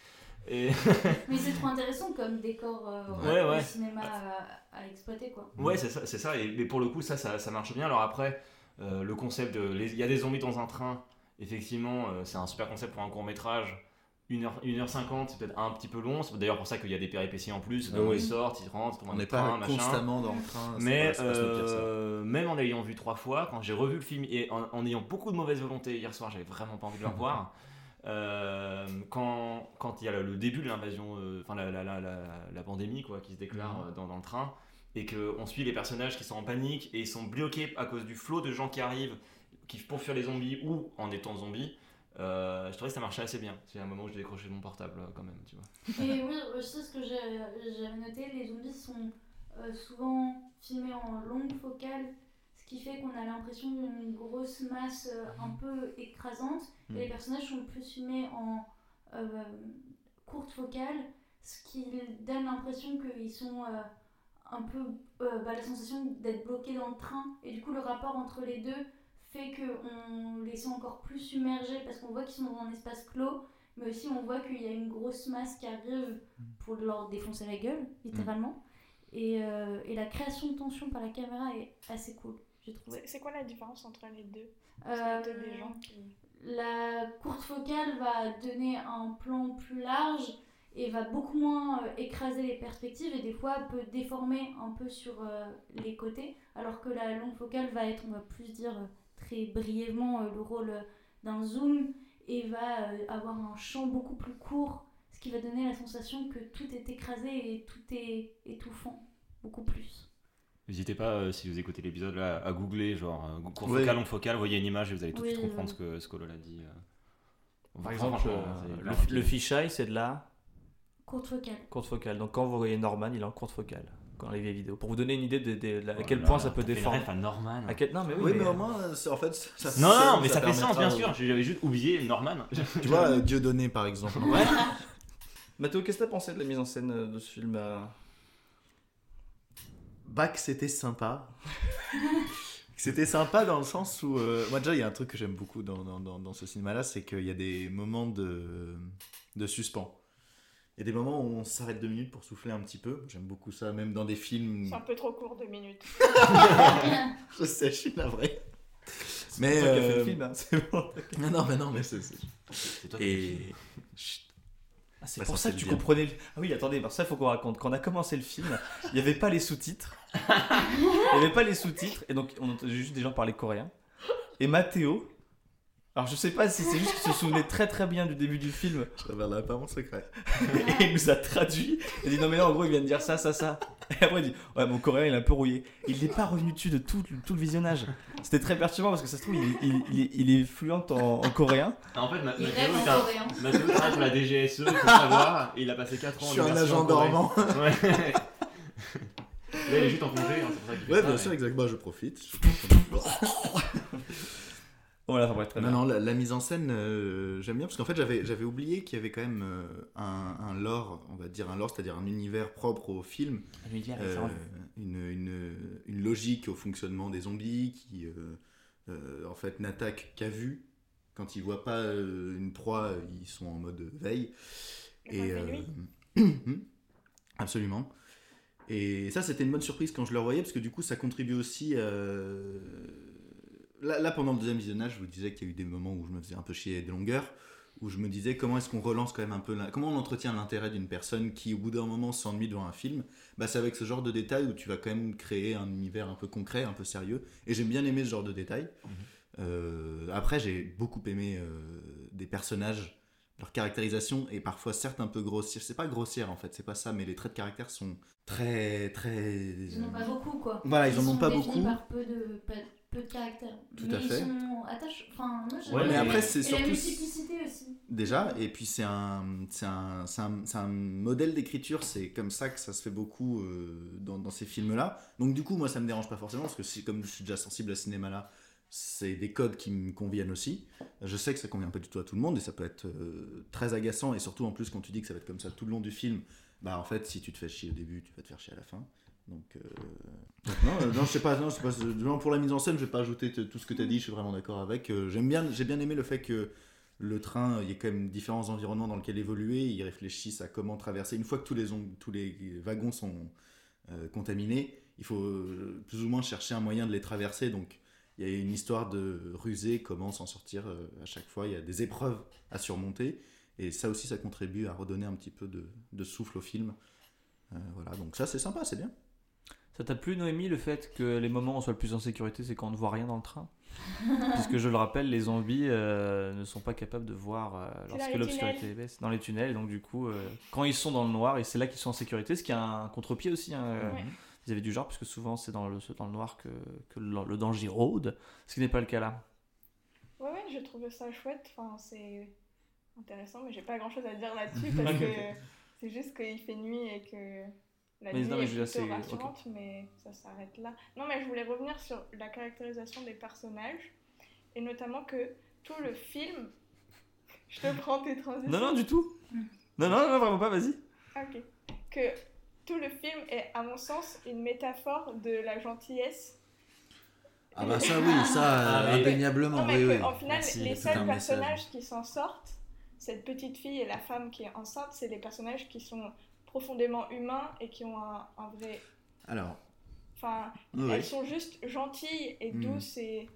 Et *laughs* Mais c'est trop intéressant comme décor euh, Ouais, au ouais. cinéma à, à exploiter quoi. Ouais, c'est ça, c'est ça. Et, mais pour le coup, ça, ça, ça marche bien. Alors après, euh, le concept de. Il y a des zombies dans un train. Effectivement, euh, c'est un super concept pour un court métrage. 1h, 1h50, c'est peut-être un petit peu long. C'est d'ailleurs pour ça qu'il y a des péripéties en plus. Ah oui. ils sortent, ils rentrent, ils On n'est le train, pas machin. constamment dans le train. Mais pas- pas pire, euh, même en l'ayant vu trois fois, quand j'ai revu le film et en, en ayant beaucoup de mauvaise volonté hier soir, j'avais vraiment pas envie de le revoir. *laughs* Euh, quand, quand il y a le, début de l'invasion, euh, enfin la, la, la, la, la pandémie quoi, qui se déclare euh, dans, dans le train, et qu'on suit les personnages qui sont en panique et ils sont bloqués à cause du flot de gens qui arrivent, qui pour fuir les zombies ou en étant zombies, euh, je trouvais que ça marchait assez bien. C'est un moment où j'ai décroché mon portable euh, quand même, tu vois. *laughs* Et oui, aussi ce que j'avais noté, les zombies sont euh, souvent filmés en longue focale, ce qui fait qu'on a l'impression d'une grosse masse euh, un peu écrasante, et les personnages sont plus filmés en euh, courte focale, ce qui donne l'impression qu'ils sont euh, un peu euh, bah, la sensation d'être bloqués dans le train, et du coup le rapport entre les deux fait qu'on les sent encore plus submergés parce qu'on voit qu'ils sont dans un espace clos mais aussi on voit qu'il y a une grosse masse qui arrive pour leur défoncer la gueule, littéralement. Et, euh, et la création de tension par la caméra est assez cool, j'ai trouvé. C'est quoi la différence entre les deux? Euh, des gens qui. la courte focale va donner un plan plus large et va beaucoup moins euh, écraser les perspectives et des fois peut déformer un peu sur euh, les côtés, alors que la longue focale va être, on va plus dire euh, très brièvement, euh, le rôle euh, d'un zoom et va euh, avoir un champ beaucoup plus court, ce qui va donner la sensation que tout est écrasé et tout est étouffant, beaucoup plus. N'hésitez pas, euh, si vous écoutez l'épisode, là, à googler, genre, euh, court Oui. focal, long focal, voyez une image et vous allez tout de Oui, suite comprendre oui. ce que, ce que Lola dit. euh. Par exemple, euh, le, le fisheye, c'est de la Courte focale. courte focale. Donc quand vous voyez Norman, il est en courte focale dans les vieilles vidéos. Pour vous donner une idée de, de- de- à Oh quel là point là, ça peut ref à Norman. À quel... Non, mais oui, Oui, mais- mais au moins, en fait, ça Non, non, mais ça, fait sens, bien sûr. J'avais juste oublié Norman. *laughs* Tu vois, euh, Dieudonné par exemple. *laughs* Mathéo, qu'est-ce que t'as pensé de la mise en scène euh, de ce film euh Bac, c'était sympa. *laughs* c'était sympa dans le sens où. euh, moi, déjà, il y a un truc que j'aime beaucoup dans, dans, dans, dans ce cinéma-là, c'est qu'il y a des moments de, de suspens. Il y a des moments où on s'arrête deux minutes pour souffler un petit peu. J'aime beaucoup ça, même dans des films. C'est un peu trop court, deux minutes. *laughs* *laughs* Je sais, je suis navré. Mais. C'est toi qui as fait euh, le film, hein, c'est bon. *laughs* Non, non, mais non, mais c'est. c'est- C'est toi qui as fait le Et. film. Chut. Ah, c'est Bah, pour ça, que tu comprenais. le- Ah oui, attendez, parce que ça, il faut qu'on raconte. Quand on a commencé le film, il n'y avait pas les sous-titres. Il n'y avait pas les sous-titres, et donc on entendait juste des gens parler coréen. Et Mathéo. Alors je sais pas si c'est juste qu'il se souvenait très très bien du début du film Je révélerai pas mon secret. et il nous a traduit. Il a dit non mais là en gros il vient de dire ça, ça, ça. Et après il dit ouais mon coréen il est un peu rouillé. Il n'est pas revenu dessus de tout, tout le visionnage. C'était très perturbant parce que ça se trouve il, il- il est, il est fluent en, en coréen. Ah, En fait, Ma- Il rêve en coréen. Mathéo travaille pour la DGSE, il faut savoir. et il a passé 4 ans Je en suis un agent dormant. *laughs* Ouais. Là, il est juste en congé, hein, c'est pour ça qu'il fait Ouais, ça, bien mais- sûr, exactement. Je profite. *laughs* Voilà, très Non, bien. non, la, la mise en scène, euh, j'aime bien parce qu'en fait, j'avais, j'avais oublié qu'il y avait quand même euh, un, un lore, on va dire un lore, c'est-à-dire un univers propre au film, L'univers est euh, une, une, une logique au fonctionnement des zombies qui, euh, euh, en fait, n'attaquent qu'à vue. Quand ils voient pas euh, une proie, ils sont en mode veille. Et, euh, nuit. *coughs* absolument. Et ça, c'était une bonne surprise quand je le revoyais, parce que du coup, ça contribue aussi. euh, Là, là, pendant le deuxième visionnage, je vous disais qu'il y a eu des moments où je me faisais un peu chier de longueur, où je me disais comment est-ce qu'on relance quand même un peu. l'in- Comment on entretient l'intérêt d'une personne qui, au bout d'un moment, s'ennuie devant un film bah, C'est avec ce genre de détails où tu vas quand même créer un univers un peu concret, un peu sérieux. Et j'aime bien aimer ce genre de détails. Euh, après, j'ai beaucoup aimé euh, des personnages, leur caractérisation est parfois certes un peu grossière. C'est pas grossière en fait, c'est pas ça, mais les traits de caractère sont très très. Ils n'en ont pas beaucoup quoi. Voilà, ils en ont pas beaucoup. par peu de, peu, de caractère. Tout mais à fait. Sont. Enfin, moi, j'aime Ouais, bien. mais après, Et c'est la multiplicité aussi. déjà, et puis c'est un, c'est un, c'est un, c'est un modèle d'écriture, c'est comme ça que ça se fait beaucoup euh, dans, dans ces films-là. Donc du coup, moi, ça me dérange pas forcément, parce que comme je suis déjà sensible à ce cinéma-là, c'est des codes qui me conviennent aussi. Je sais que ça convient pas du tout à tout le monde, et ça peut être euh, très agaçant, et surtout en plus quand tu dis que ça va être comme ça tout le long du film, bah en fait, si tu te fais chier au début, tu vas te faire chier à la fin. Donc, euh, donc non, euh, non, je sais pas, non, je sais pas, pour la mise en scène, je vais pas ajouter tout ce que tu as dit, je suis vraiment d'accord avec. Euh, J'aime bien, j'ai bien aimé le fait que le train, il y a quand même différents environnements dans lesquels évoluer, ils réfléchissent à comment traverser. Une fois que tous les, tous les wagons sont contaminés, il faut plus ou moins chercher un moyen de les traverser. Donc il y a une histoire de ruser, comment s'en sortir à chaque fois. Il y a des épreuves à surmonter. Et ça aussi, ça contribue à redonner un petit peu de, de souffle au film. Voilà, donc ça c'est sympa, c'est bien. Ça t'a plu, Noémie, le fait que les moments où on soit le plus en sécurité, c'est quand on ne voit rien dans le train *laughs* Puisque je le rappelle, les zombies euh, ne sont pas capables de voir euh, lorsque l'obscurité baisse dans les tunnels. Donc, du coup, euh, quand ils sont dans le noir, et c'est là qu'ils sont en sécurité, ce qui a un contre-pied aussi hein, Ouais. vis-à-vis du genre, puisque souvent c'est dans le, dans le noir que, que le, le danger rôde, ce qui n'est pas le cas là. Ouais, ouais, j'ai trouvé ça chouette. Enfin, c'est intéressant, mais j'ai pas grand chose à dire là-dessus parce *laughs* que c'est juste qu'il fait nuit et que la Mais nuit non, mais est je ok. rassurante, mais ça s'arrête là. Non, mais je voulais revenir sur la caractérisation des personnages et notamment que tout le film. *laughs* Je te prends tes transitions. Non, non, du tout Non, non, non, vraiment pas, vas-y. Ok. Que tout le film est, à mon sens, une métaphore de la gentillesse Ah bah ça oui, ça *laughs* Ah, indéniablement, Non, mais oui, que, oui. en final, Merci, les seuls message. personnages qui s'en sortent, cette petite fille et la femme qui est enceinte, c'est les personnages qui sont profondément humains et qui ont un, un vrai. Alors, Enfin, oui, elles sont juste gentilles et Mm. douces et.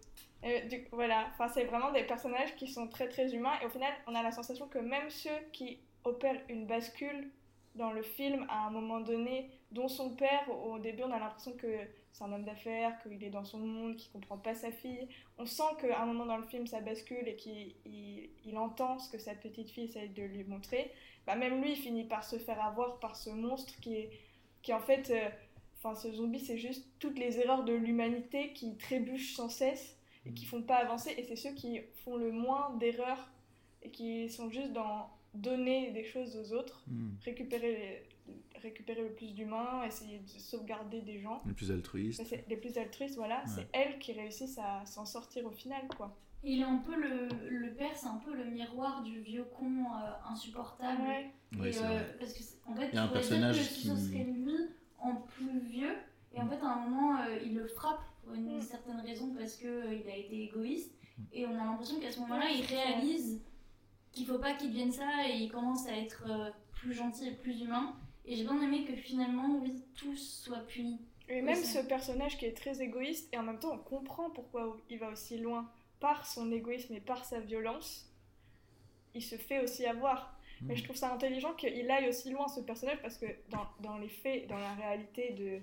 du- voilà, enfin, c'est vraiment des personnages qui sont très très humains et au final, on a la sensation que même ceux qui opèrent une bascule dans le film à un moment donné, dont son père, au début, on a l'impression que c'est un homme d'affaires, qu'il est dans son monde, qu'il comprend pas sa fille. On sent qu'à un moment dans le film, ça bascule et qu'il il, il entend ce que sa petite fille essaie de lui montrer. Bah, même lui, il finit par se faire avoir par ce monstre qui est, qui en fait, euh, enfin, ce zombie, c'est juste toutes les erreurs de l'humanité qui trébuchent sans cesse et qui font pas avancer. Et c'est ceux qui font le moins d'erreurs et qui sont juste dans donner des choses aux autres, Hmm. récupérer, les- récupérer le plus d'humains, essayer de sauvegarder des gens. Le plus altruiste. Ça, c'est les plus altruistes, voilà, c'est elles qui réussissent à s'en sortir au final, quoi. Il est un peu le, le père, c'est un peu le miroir du vieux con euh, insupportable. Ouais. Oui, euh, vrai. parce que en fait, Il y a un personnage que ce qui- serait lui en plus vieux. Et en fait, à un moment, euh, il le frappe pour une Mm. certaine raison parce que euh, il a été égoïste. Mm. Et on a l'impression qu'à ce moment-là, il réalise qu'il faut pas qu'il devienne ça et il commence à être euh, plus gentil et plus humain. Et j'ai bien aimé que finalement, oui, tous soient punis. Et même ce personnage qui est très égoïste, et en même temps on comprend pourquoi il va aussi loin par son égoïsme et par sa violence, il se fait aussi avoir. Mais je trouve ça intelligent qu'il aille aussi loin ce personnage parce que dans, dans les faits, dans la réalité de,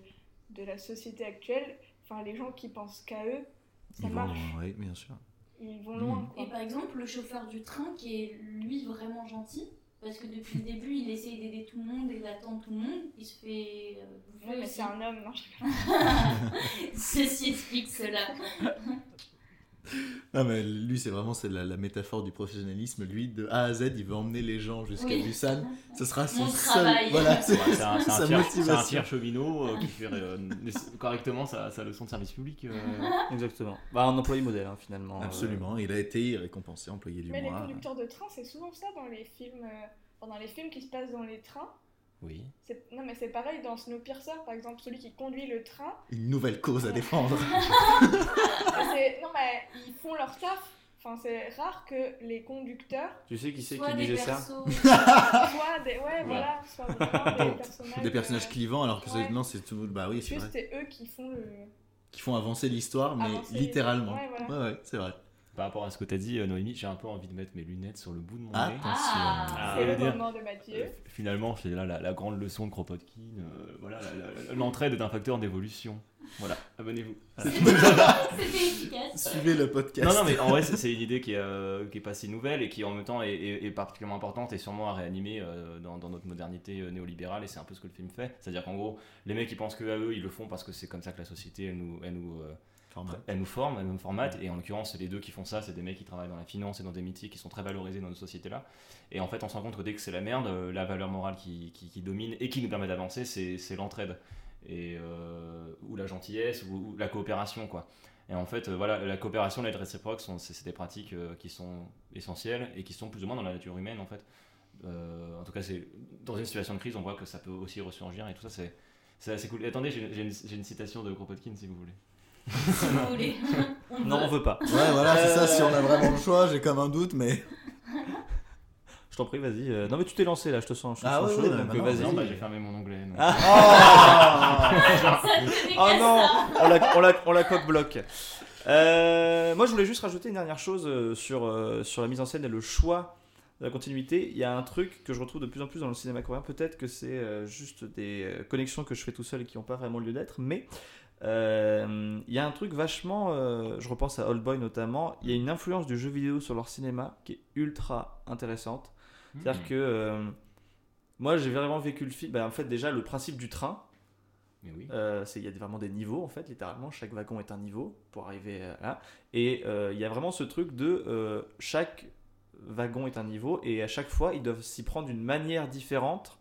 de la société actuelle, enfin les gens qui pensent qu'à eux, ça Ils vont, marche. oui, bien sûr. Ils vont loin. Quoi. Et par exemple, le chauffeur du train qui est lui vraiment gentil, parce que depuis le début, il essaye d'aider tout le monde et d'attendre tout le monde, il se fait. euh, bouffer Ouais, mais c'est un homme, non. *laughs* Ceci explique cela. *laughs* Ah mais lui c'est vraiment c'est la, la métaphore du professionnalisme. Lui de A à Z il veut emmener les gens jusqu'à Oui. Busan. Ce sera son Mon seul. travail. Voilà, c'est Ouais, un, un sa tiers- cheminot euh, qui fait euh, correctement sa, sa leçon de service public. euh. *laughs* Exactement. Bah, un employé modèle, hein, finalement. Absolument. Il a été récompensé employé du Mais les mois. conducteurs de train, c'est souvent ça dans les films, euh, dans les films qui se passent dans les trains. Oui. C'est- Non mais c'est pareil dans Snowpiercer par exemple, celui qui conduit le train. Une nouvelle cause à défendre. *laughs* c'est- Non mais ils font leur taf. Enfin c'est rare que les conducteurs Tu sais qui c'est Soit qui des disait ça *laughs* soient des ouais voilà, vraiment *laughs* des personnages. Des personnages euh, clivants alors que ouais. non c'est tout. Bah oui c'est Juste vrai. c'est eux qui font le. Qui font avancer l'histoire mais Avancer littéralement. Ouais, voilà. Ouais ouais c'est vrai. Par rapport à ce que t'as dit, euh, Noémie, j'ai un peu envie de mettre mes lunettes sur le bout de mon nez. Attention. Ah. C'est je le dire, moment de Mathieu. euh, finalement, c'est là la, la grande leçon de Kropotkin. euh, voilà, l'entraide est un facteur d'évolution. Voilà, abonnez-vous. *laughs* C'était efficace. Suivez le podcast. Non, non, mais en vrai, c'est c'est une idée qui est, euh, qui est pas si nouvelle et qui en même temps est, est- est particulièrement importante et sûrement à réanimer euh, dans, dans notre modernité euh, néolibérale. Et c'est un peu ce que le film fait. C'est-à-dire qu'en gros, les mecs, ils pensent que à eux, ils le font parce que c'est comme ça que la société, elle nous, elle nous, euh, Format. elles nous forment, elles nous formatent, et en l'occurrence, c'est les deux qui font ça, c'est des mecs qui travaillent dans la finance et dans des métiers qui sont très valorisés dans nos sociétés-là. Et en fait, on se rend compte que dès que c'est la merde, euh, la valeur morale qui, qui- qui domine et qui nous permet d'avancer, c'est l'entraide. Et, euh, ou la gentillesse, ou, ou la coopération, quoi. Et en fait, euh, voilà, la coopération, l'aide réciproque, c'est des pratiques qui sont essentielles et qui sont plus ou moins dans la nature humaine, en fait. Euh, en tout cas, c'est dans une situation de crise, on voit que ça peut aussi ressurgir et tout ça, c'est assez cool. Et attendez, j'ai j'ai une, j'ai une citation de Kropotkin, si vous voulez. Si vous voulez. *laughs* On Non, veut. on veut pas. Ouais, voilà, c'est ça. Euh, Si on a vraiment le choix, j'ai comme un doute, mais. *laughs* Je t'en prie, vas-y. euh, Non, mais tu t'es lancé là, je te sens, je te Ah sens ouais, chaud, ouais, donc bah euh, vas-y. Non, bah, j'ai fermé mon onglet. donc. Ah. *laughs* Oh non, on la, on la, on la coque bloc. Euh, moi, je voulais juste rajouter une dernière chose euh, sur, euh, sur la mise en scène et le choix de la continuité. Il y a un truc que je retrouve de plus en plus dans le cinéma coréen. Peut-être que c'est euh, juste des euh, connexions que je fais tout seul et qui n'ont pas vraiment lieu d'être, mais euh, il y a un truc vachement. euh, je repense à Old Boy notamment. Il y a une influence du jeu vidéo sur leur cinéma qui est ultra intéressante. C'est-à-dire que euh, moi, j'ai vraiment vécu le film. bah, en fait, déjà, le principe du train. Oui. Euh, Il y a vraiment des niveaux en fait, littéralement, chaque wagon est un niveau pour arriver à là. Et euh, il y a vraiment ce truc de euh, chaque wagon est un niveau et à chaque fois ils doivent s'y prendre d'une manière différente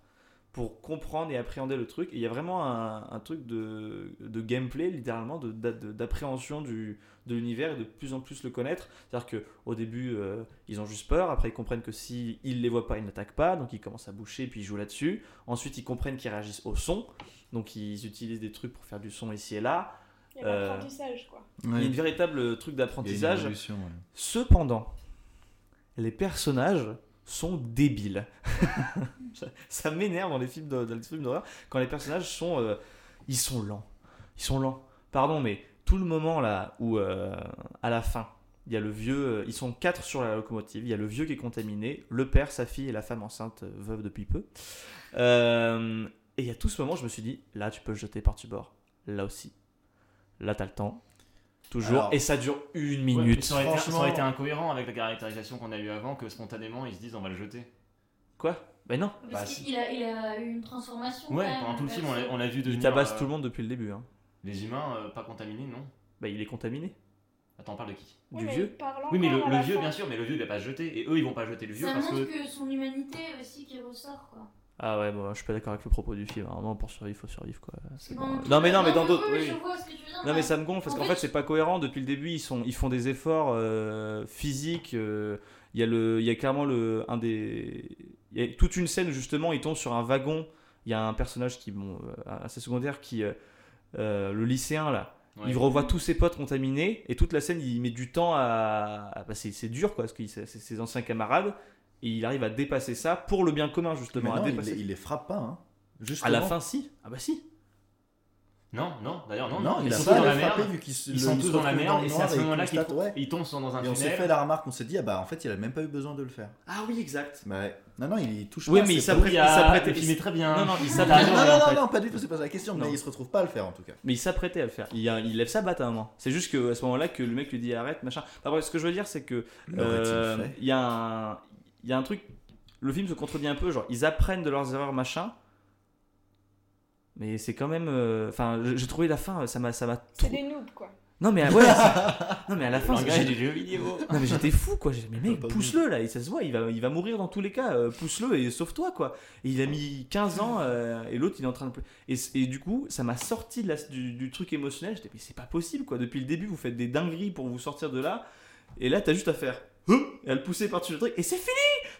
pour comprendre et appréhender le truc. Et il y a vraiment un, un truc de, de gameplay, littéralement, de- d'a- de- d'appréhension du, de l'univers et de plus en plus le connaître. C'est-à-dire qu'au début, euh, ils ont juste peur, après ils comprennent que s'ils ne les voient pas, ils n'attaquent pas, donc ils commencent à boucher, puis ils jouent là-dessus. Ensuite, ils comprennent qu'ils réagissent au son, donc ils utilisent des trucs pour faire du son ici et là. Il y a Euh, l'apprentissage, quoi. Il y a une véritable truc a une d'apprentissage. ouais. Cependant, les personnages sont débiles. *laughs* ça m'énerve dans les films d'horreur quand les personnages sont euh, ils sont lents. Ils sont lents. Pardon, mais tout le moment là où euh, à la fin il y a le vieux, euh, ils sont quatre sur la locomotive. Il y a le vieux qui est contaminé, le père, sa fille et la femme enceinte, veuve depuis peu. Et il y a tout ce moment, je me suis dit, là tu peux le jeter par-dessus bord. Là aussi. Là t'as le temps. Toujours. Alors- et ça dure une minute. ça, aurait été, ça aurait été incohérent avec la caractérisation qu'on a eue avant que spontanément ils se disent on va le jeter. Quoi? Ben non. Bah, Parce si. qu'il a, il a eu une transformation. Ouais, pendant tout le film on l'a- perso. on l'a vu Il devenir. tabasse euh, tout le monde depuis le début. Hein. Les humains euh, pas contaminés, non? Bah, il est contaminé. Attends, on parle de qui? Oui, du mais vieux. il Oui, mais le, vieux, fin. bien sûr, mais le vieux il va pas se jeter. Et eux ils vont pas jeter le vieux Ça parce montre que. que son humanité aussi qui ressort, quoi. Ah ouais, bon, je suis pas d'accord avec le propos du film. Vraiment, pour survivre, faut survivre quoi. Bon. Non mais non, mais dans oui, d'autres. oui, oui. Non mais ça me gonfle parce En qu'en fait, c'est pas cohérent depuis le début ils sont ils font des efforts euh, physiques euh, il y a le il y a clairement le un des il y a toute une scène où justement ils tombent sur un wagon il y a un personnage qui bon euh, assez secondaire qui euh, le lycéen là Ouais. il revoit tous ses potes contaminés et toute la scène il met du temps à, à- bah, c'est dur quoi parce que c'est ses anciens camarades et il arrive à dépasser ça pour le bien commun Mais justement à non, il, dépasser les- il les frappe pas. Hein. à Justement. la fin si ah bah si Non, non, d'ailleurs, non, Non, non, il ils a sont pas tous à dans la merde. vu qu'ils se- Ils sont tous dans la merde et c'est à ce moment-là qu'ils ouais. ils tombent dans un Et on s'est fait tunnel. la remarque, on s'est dit, ah bah en fait, il a même pas eu besoin de le faire. ah oui exact Bah, ouais. non, non, il touche Oui, pas. mais il s'apprête- Il y il a- s'apprêtait- le film est très bien. non non il *laughs* s'apprête Non, non, pas du tout, c'est pas ça la question, mais il se retrouve pas à le faire en tout cas. Mais il s'apprêtait à le faire. Il, lève sa batte à un moment. C'est juste que à ce moment-là que le mec lui dit arrête, machin. Bref, ce que je veux dire, c'est que euh, il y a un, il y a un truc. Le film se contredit un peu. Genre, ils apprennent de leurs erreurs, machin. Mais c'est quand même. euh, Enfin, j'ai j'ai trouvé la fin. Ça m'a, ça m'a. C'est des noobs, quoi. Non mais ouais. c'est- *laughs* non mais à la fin, j'ai- du jeu vidéo. *laughs* non mais j'étais fou quoi. J'ai dit, mais mec, pousse-le là. Et ça se voit, il va, il va mourir dans tous les cas. euh, pousse-le et sauve-toi quoi. Et il a mis 15 ans euh, et l'autre il est en train de. Et, et du coup, ça m'a sorti de la- du, du truc émotionnel. J'étais, mais c'est pas possible quoi. Depuis le début, vous faites des dingueries pour vous sortir de là. Et là, t'as juste à faire. Hein Et à le pousser par-dessus le truc. Et c'est fini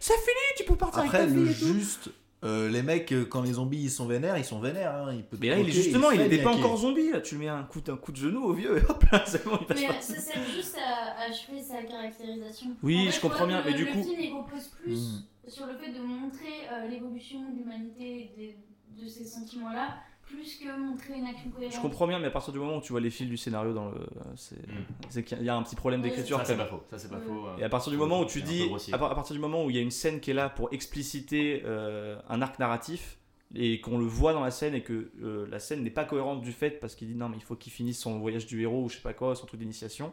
C'est fini Tu peux partir Après, avec ta le fille et tout. juste, euh, les mecs, euh, quand les zombies ils sont vénères, ils sont vénères. Hein. Il peut te Mais là, il est croquer, justement, il fait était pas niaquer. encore zombie. Là, tu lui mets un coup, un coup de genou au vieux et hop là, *laughs* c'est bon, il passe Mais ça sert juste à achever sa caractérisation. Oui, En fait, je comprends bien, mais du le coup- film il repose plus Mm. sur le fait de montrer euh, l'évolution de l'humanité et des- de ces sentiments-là, plus que montrer une action cohérente. Je comprends bien, mais à partir du moment où tu vois les fils du scénario dans le. C'est Mm. c'est qu'il y a un petit problème d'écriture Ça, c'est pas faux. Ça, c'est pas Ouais. faux. euh. Et à partir du moment où tu dis, à partir du moment où il y a une scène qui est là pour expliciter euh, un arc narratif et qu'on le voit dans la scène et que euh, la scène n'est pas cohérente du fait parce qu'il dit non mais il faut qu'il finisse son voyage du héros ou je sais pas quoi, son truc d'initiation.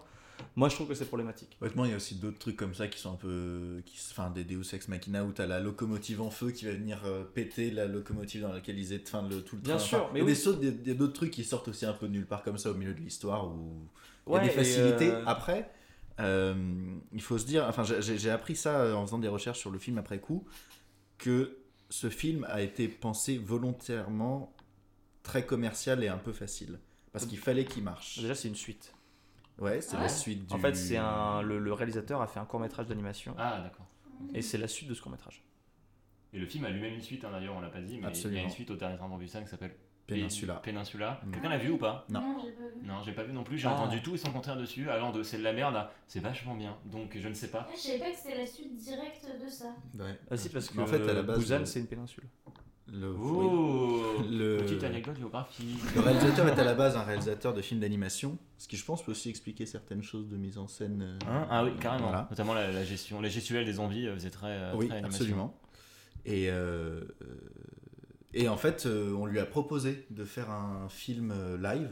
Moi, je trouve que c'est problématique. Honnêtement, il y a aussi d'autres trucs comme ça qui sont un peu. Qui, enfin, des Deus Ex Machina où t'as la locomotive en feu qui va venir euh, péter la locomotive dans laquelle ils étaient. Enfin, le, tout le Bien train. sûr, Enfin, mais il y a oui. y d'autres trucs qui sortent aussi un peu de nulle part comme ça au milieu de l'histoire où. Il y Ouais, a des facilités. euh, Après, euh, il faut se dire. Enfin, j'ai appris ça en faisant des recherches sur le film après coup que ce film a été pensé volontairement très commercial et un peu facile. Parce qu'il fallait qu'il marche. Déjà, c'est une suite. Ouais, c'est Ah la suite du. En fait, c'est un le, le réalisateur a fait un court métrage d'animation Ah, d'accord. et c'est la suite de ce court métrage. Et le film a lui-même une suite, hein, d'ailleurs, on l'a pas dit, mais il y a Absolument. une suite au dernier Train Busan qui s'appelle Peninsula. Peninsula. Mm. Quelqu'un l'a vu ou pas? Non. j'ai pas vu. Non, j'ai pas vu non plus, j'ai Ah. entendu tout et son contraire dessus, allant de c'est de la merde à c'est vachement bien, donc je ne sais pas. Ah, Je savais pas que c'était la suite directe de ça. Ouais. Ah si, parce que en fait, à la base, Busan, le- c'est une péninsule. Le, Le- Petite anecdote géographique. Le réalisateur est à la base un réalisateur de films d'animation, ce qui je pense peut aussi expliquer certaines choses de mise en scène. euh, Hein ah oui, carrément. Voilà. Notamment la, la gestion, la gestuelle des zombies euh, faisait très, oui, très absolument. Et, euh, et en fait, on lui a proposé de faire un film live.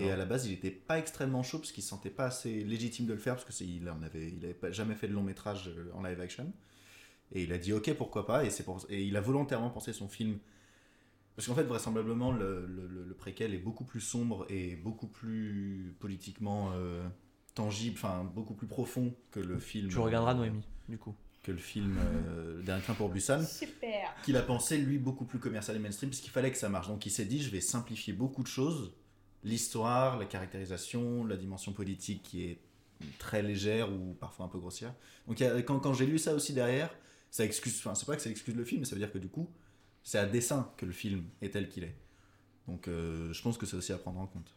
Et à la base, il n'était pas extrêmement chaud parce qu'il se sentait pas assez légitime de le faire parce que c'est- il en avait, pas, jamais fait de long métrage en live action. Et il a dit ok, pourquoi pas. Et c'est pour, et il a volontairement pensé son film parce qu'en fait, vraisemblablement, le, le, le- préquel est beaucoup plus sombre et beaucoup plus politiquement euh, tangible, enfin beaucoup plus profond que le film. Tu regarderas euh, Noémie, du coup. Que le film euh, Dernier Train pour Busan Super. qu'il a pensé lui beaucoup plus commercial et mainstream parce qu'il fallait que ça marche. Donc il s'est dit je vais simplifier beaucoup de choses, l'histoire, la caractérisation, la dimension politique qui est très légère ou parfois un peu grossière. Donc quand, quand j'ai lu ça aussi derrière, ça excuse, enfin c'est pas que ça excuse le film, mais ça veut dire que du coup c'est à dessein que le film est tel qu'il est. Donc euh, je pense que c'est aussi à prendre en compte.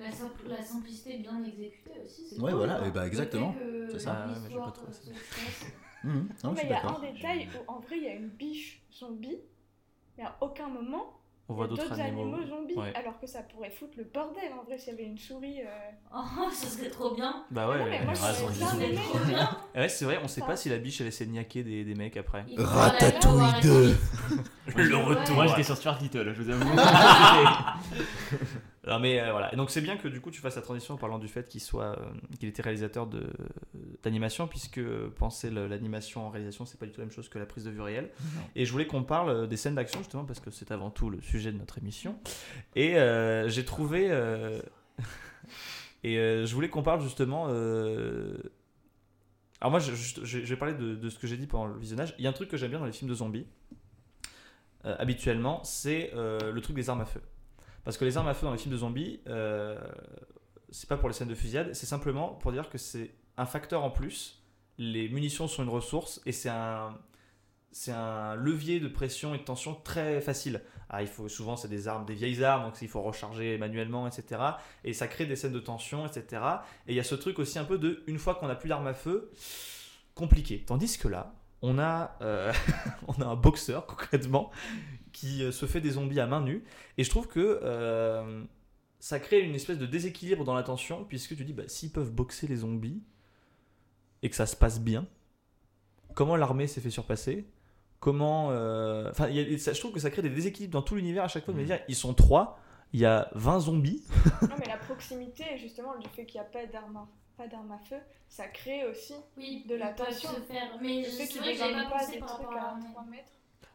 La, simple- la simplicité bien exécutée aussi, c'est Ouais, cool, voilà, et bah, Le exactement, fait que c'est ça. Ah mais j'ai pas trouvé euh, ça. fasse- Mhm. *laughs* Non, je mais suis il y a un détail où en vrai il y a une biche zombie, mais à aucun moment On voit d'autres animaux. animaux, zombies. Ouais. Alors que ça pourrait foutre le bordel en vrai s'il y avait une souris. euh. *laughs* Oh, ça serait trop bien. Bah ouais, Non, mais ouais. moi. Trop bien. *laughs* Ouais, c'est vrai, on sait pas si la biche elle essaie de niaquer des, des mecs après. Ratatouille voir la 2. suite. Le Ouais. retour. Moi j'étais sur Stuart Little, je vous avoue. *laughs* Non mais euh, voilà, et donc c'est bien que du coup tu fasses la transition en parlant du fait qu'il soit, euh, qu'il était réalisateur de d'animation, puisque penser l'animation en réalisation c'est pas du tout la même chose que la prise de vue réelle. Et je voulais qu'on parle euh, des scènes d'action justement parce que c'est avant tout le sujet de notre émission. Et euh, j'ai trouvé, *laughs* et je voulais qu'on parle justement. Alors moi je, je- je vais parler de, de ce que j'ai dit pendant le visionnage. Il y a un truc que j'aime bien dans les films de zombies. habituellement, c'est le truc des armes à feu. Parce que les armes à feu dans les films de zombies, euh, c'est pas pour les scènes de fusillade, c'est simplement pour dire que c'est un facteur en plus. Les munitions sont une ressource et c'est un, c'est un levier de pression et de tension très facile. Ah, il faut souvent c'est des armes, des vieilles armes, donc il faut recharger manuellement, etc. Et ça crée des scènes de tension, etc. Et il y a ce truc aussi un peu de une fois qu'on n'a plus d'armes à feu, compliqué. Tandis que là, on a, euh, *laughs* on a un boxeur *laughs* concrètement qui euh, se fait des zombies à main nue. Et je trouve que euh, ça crée une espèce de déséquilibre dans la tension, puisque tu dis, bah, s'ils peuvent boxer les zombies, et que ça se passe bien, comment l'armée s'est fait surpasser? Comment... euh, Enfin, il y a- ça- je trouve que ça crée des déséquilibres dans tout l'univers à chaque fois, de me Mhm. dire, ils sont trois, il y a 20 zombies. *laughs* Non, mais la proximité, justement, du fait qu'il n'y a pas d'armes à, pas d'armes à feu, ça crée aussi Oui, de la tension. se faire. Mais c'est vrai que dégagent pas pensé par rapport à à l'armée. 3 mètres.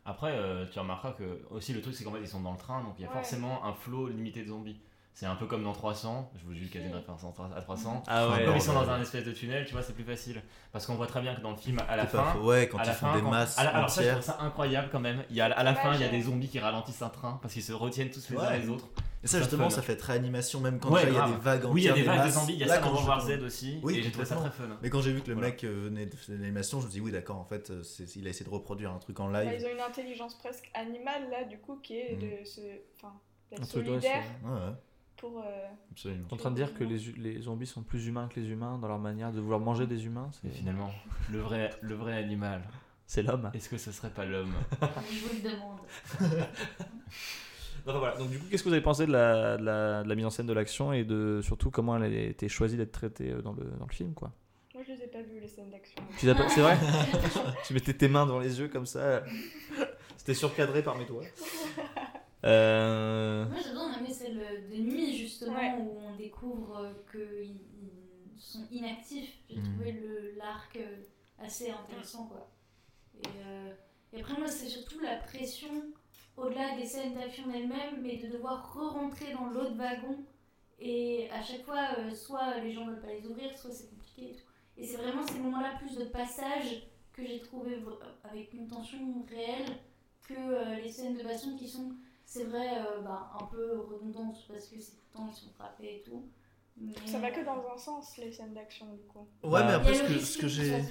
Après, euh, tu remarqueras que aussi le truc c'est qu'en fait ils sont dans le train donc il y a Ouais. forcément un flot limité de zombies. C'est un peu comme dans 300, je vous jure qu'il y a une référence à 300. Ah ouais. Comme ils sont dans un espèce de tunnel, tu vois, c'est plus facile. Parce qu'on voit très bien que dans le film, à la fin. Ouais, quand à ils la font fin, des quand- masses la- alors ça, je entières. trouve ça incroyable quand même. Il y a, à la Ouais, fin, il y a des zombies qui ralentissent un train parce qu'ils se retiennent tous les uns les autres. Et ça, Ça justement, fun. ça fait très animation, même quand Ouais, il y a des vagues entières. Oui, il y a des vagues de zombies, il y a Là, ça dans quand je- World War Z aussi, Oui, et j'ai trouvé ça très fun. Mais quand j'ai vu que le Voilà. mec euh, venait de faire l'animation, je me dis oui, d'accord, en fait, euh, c'est- il a essayé de reproduire un truc en Bah, live. ils ont une intelligence presque animale, là, du coup, qui est de se. Enfin, d'être Un truc de- solidaire Ouais, ouais, pour. euh, absolument. T'es en train de dire que les, les zombies sont plus humains que les humains dans leur manière de vouloir manger des humains Et C'est finalement, le vrai, le vrai animal, c'est l'homme. est-ce que ce serait pas l'homme? Je vous le demande. *laughs* Enfin, voilà. Donc du coup, qu'est-ce que vous avez pensé de la, de la, de la mise en scène de l'action et de surtout comment elle a été choisie d'être traitée euh, dans le, dans le film quoi? Moi, je les ai pas vus, les scènes d'action. C'est vrai? *laughs* Tu mettais tes mains dans les yeux comme ça. C'était surcadré par mes doigts. Euh... Moi j'adore, mais c'est le de nuit justement Ouais. où on découvre euh, que ils- ils sont inactifs. J'ai Mhm. trouvé le l'arc assez intéressant quoi. Et, euh, et après moi c'est surtout la pression au-delà des scènes d'action elles-mêmes, mais de devoir re-rentrer dans l'autre wagon. Et à chaque fois, euh, soit les gens veulent pas les ouvrir, soit c'est compliqué et tout. Et c'est vraiment ces moments-là plus de passage que j'ai trouvé avec une tension réelle que euh, les scènes de baston qui sont, c'est vrai, euh, bah, un peu redondantes parce que c'est tout le temps ils sont frappés et tout. Mais, Ça va que dans un sens, les scènes d'action, du coup. Ouais, mais après, ce que, ce que j'ai.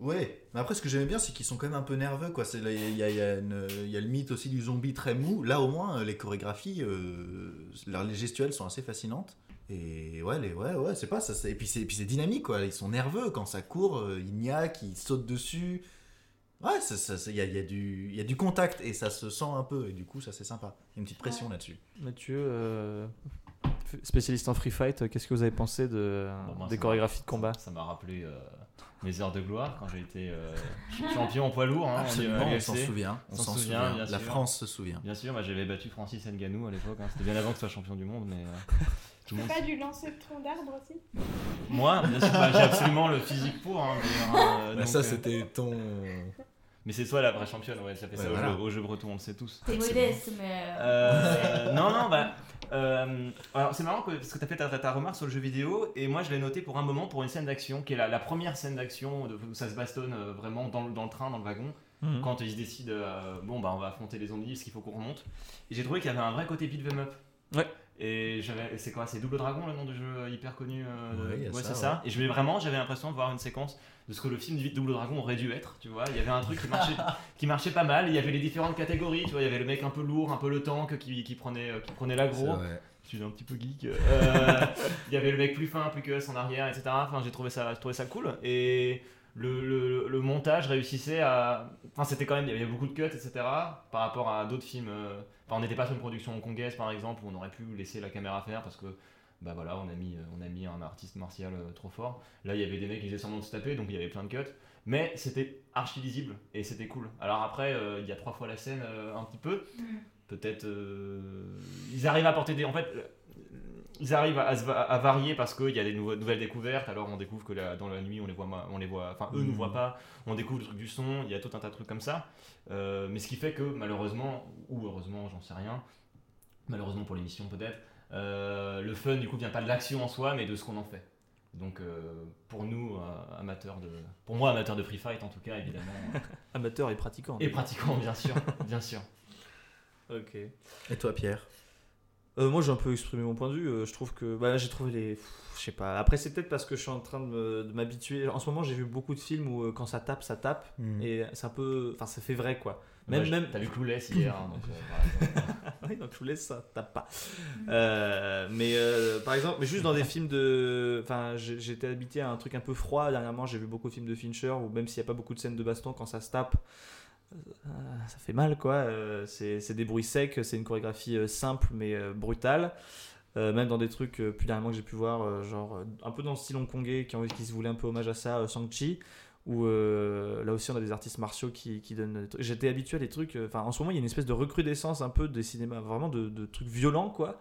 Ouais, mais après, ce que j'aimais bien, c'est qu'ils sont quand même un peu nerveux, quoi. C'est là, Il y a, il y a il y a le mythe aussi du zombie très mou. Là, au moins, les chorégraphies, euh, les gestuelles sont assez fascinantes. Et ouais, les, ouais, ouais, c'est pas ça. Et puis c'est, et puis c'est dynamique, quoi. Ils sont nerveux quand ça court, euh, ils niaquent, ils sautent dessus. Ouais, ça- ça- ça- il y a, il y, a du- il y a du contact et ça se sent un peu. Et du coup, ça c'est sympa. Il y a une petite pression Ouais. là-dessus. Mathieu, euh, spécialiste en free fight, euh, qu'est-ce que vous avez pensé de, Bon, moi, des chorégraphies de combat? Ça ça m'a rappelé euh, mes heures de gloire quand j'ai été euh, champion en poids lourd. hein, Absolument, on s'en souvient. On s'en souvient, La sûr. France se souvient. Bien sûr, moi j'avais battu Francis Nganou à l'époque. hein. C'était bien avant que je sois champion du monde, mais euh, *laughs* tout le monde. Pas du lancer de tronc d'arbre aussi Moi, bien sûr, bah, j'ai absolument le physique pour. hein, hein, Bah, donc, ça, euh, c'était ton. Mais c'est toi la vraie championne, ouais, ça fait Ouais, ça au, jeu, au jeu breton, on le sait tous. T'es modeste, mais. euh, Euh, non, non, bah. euh, alors c'est marrant que- parce que tu as fait ta, ta- ta remarque sur le jeu vidéo et moi je l'ai noté pour un moment pour une scène d'action qui est la, la première scène d'action de- où ça se bastonne euh, vraiment dans, le- dans le train, dans le wagon, Mhm. quand ils se décident euh, bon bah on va affronter les zombies parce qu'il faut qu'on remonte. Et j'ai trouvé qu'il y avait un vrai côté beat 'em up. Ouais. Et j'avais, c'est quoi, c'est Double Dragon le nom du jeu hyper connu euh, Ouais, il y a ouais, ça, c'est ça. Et je vais vraiment, j'avais l'impression de voir une séquence de ce que le film du Double Dragon aurait dû être, tu vois. Il y avait un truc qui marchait, *laughs* qui marchait pas mal. Il y avait les différentes catégories, tu vois. Il y avait le mec un peu lourd, un peu le tank qui, qui prenait, euh, qui prenait vrai. Je suis un petit peu geek. Euh, *laughs* il y avait le mec plus fin, plus que en arrière, etc. Enfin, j'ai trouvé ça, j'ai trouvé ça cool. Et le, le- montage réussissait à. Enfin, c'était quand même. Il y avait beaucoup de cuts, etc. Par rapport à d'autres films. euh, Enfin, on n'était pas sur une production hongkongaise, par exemple, où on aurait pu laisser la caméra faire parce que. Bah voilà, on a mis, on a mis un artiste martial euh, trop fort. Là, il y avait des mecs qui faisaient semblant de se taper, donc il y avait plein de cuts. Mais c'était archi lisible et c'était cool. Alors après, euh, il y a trois fois la scène euh, un petit peu hmm. Peut-être euh, ils arrivent à apporter des en fait euh, ils arrivent à, se va- à varier parce qu'il y a des nouvelles découvertes. Alors on découvre que la- dans la nuit on les voit on les voit enfin eux nous Mhm. voient pas. On découvre le truc du son il y a tout un tas de trucs comme ça. Euh, mais ce qui fait que malheureusement ou heureusement j'en sais rien malheureusement pour l'émission peut-être euh, le fun du coup vient pas de l'action en soi mais de ce qu'on en fait. Donc euh, pour nous amateurs de pour moi amateur de free fight en tout cas évidemment *laughs* Amateur et pratiquant. et pratiquant bien sûr bien sûr Ok. Et toi, Pierre Euh, moi, j'ai un peu exprimé mon point de vue. Euh, je trouve que bah, j'ai trouvé les. Je sais pas. Après, c'est peut-être parce que je suis en train de m'habituer. En ce moment, j'ai vu beaucoup de films où euh, quand ça tape, ça tape. Mhm. Et c'est un peu. Enfin, ça fait vrai, quoi. Même, même... t'as vu Clouless *laughs* hier hein, donc, euh, voilà. *laughs* oui, vous laisse ça, tape pas. Euh, mais euh, par exemple, mais juste dans des *laughs* films de. Enfin, j'étais habité à un truc un peu froid dernièrement. J'ai vu beaucoup de films de Fincher où même s'il n'y a pas beaucoup de scènes de baston, quand ça se tape, ça fait mal quoi. Euh, c'est des bruits secs, c'est une chorégraphie euh, simple mais euh, brutale. Même dans des trucs euh, plus dernièrement que j'ai pu voir, genre un peu dans le style hongkongais qui, qui se voulait un peu hommage à ça, Shang-Chi, où là aussi on a des artistes martiaux qui, qui donnent. J'étais habitué à des trucs. Enfin, en ce moment il y a une espèce de recrudescence un peu des cinémas, vraiment de, de trucs violents quoi.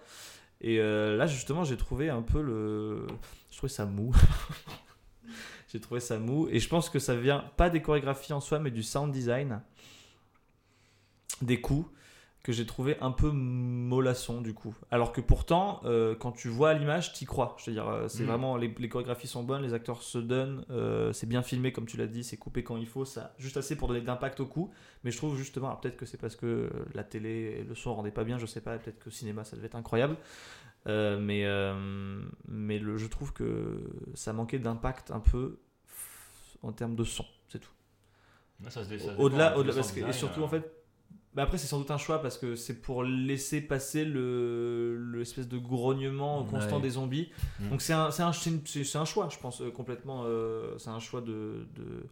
Et là justement j'ai trouvé un peu le. Je trouvais ça mou. *laughs* j'ai trouvé ça mou. Et je pense que ça vient pas des chorégraphies en soi, mais du sound design. Des coups que j'ai trouvé un peu mollasson du coup. Alors que pourtant, euh, quand tu vois l'image, t'y crois. Je veux dire, euh, c'est Mhm. vraiment les, les chorégraphies sont bonnes, les acteurs se donnent, euh, c'est bien filmé comme tu l'as dit, c'est coupé quand il faut, ça juste assez pour donner d'impact au coup. Mais je trouve justement, peut-être que c'est parce que la télé et le son rendaient pas bien, je sais pas, peut-être que au cinéma ça devait être incroyable. Euh, mais euh, mais le, je trouve que ça manquait d'impact un peu en termes de son, c'est tout. Au-delà, parce que, et sound surtout design, en fait, bah après c'est sans doute un choix parce que c'est pour laisser passer le l'espèce de grognement constant Ouais. des zombies. Mm. Donc c'est un, c'est un, un choix, je pense euh, complètement. euh, c'est un choix de, de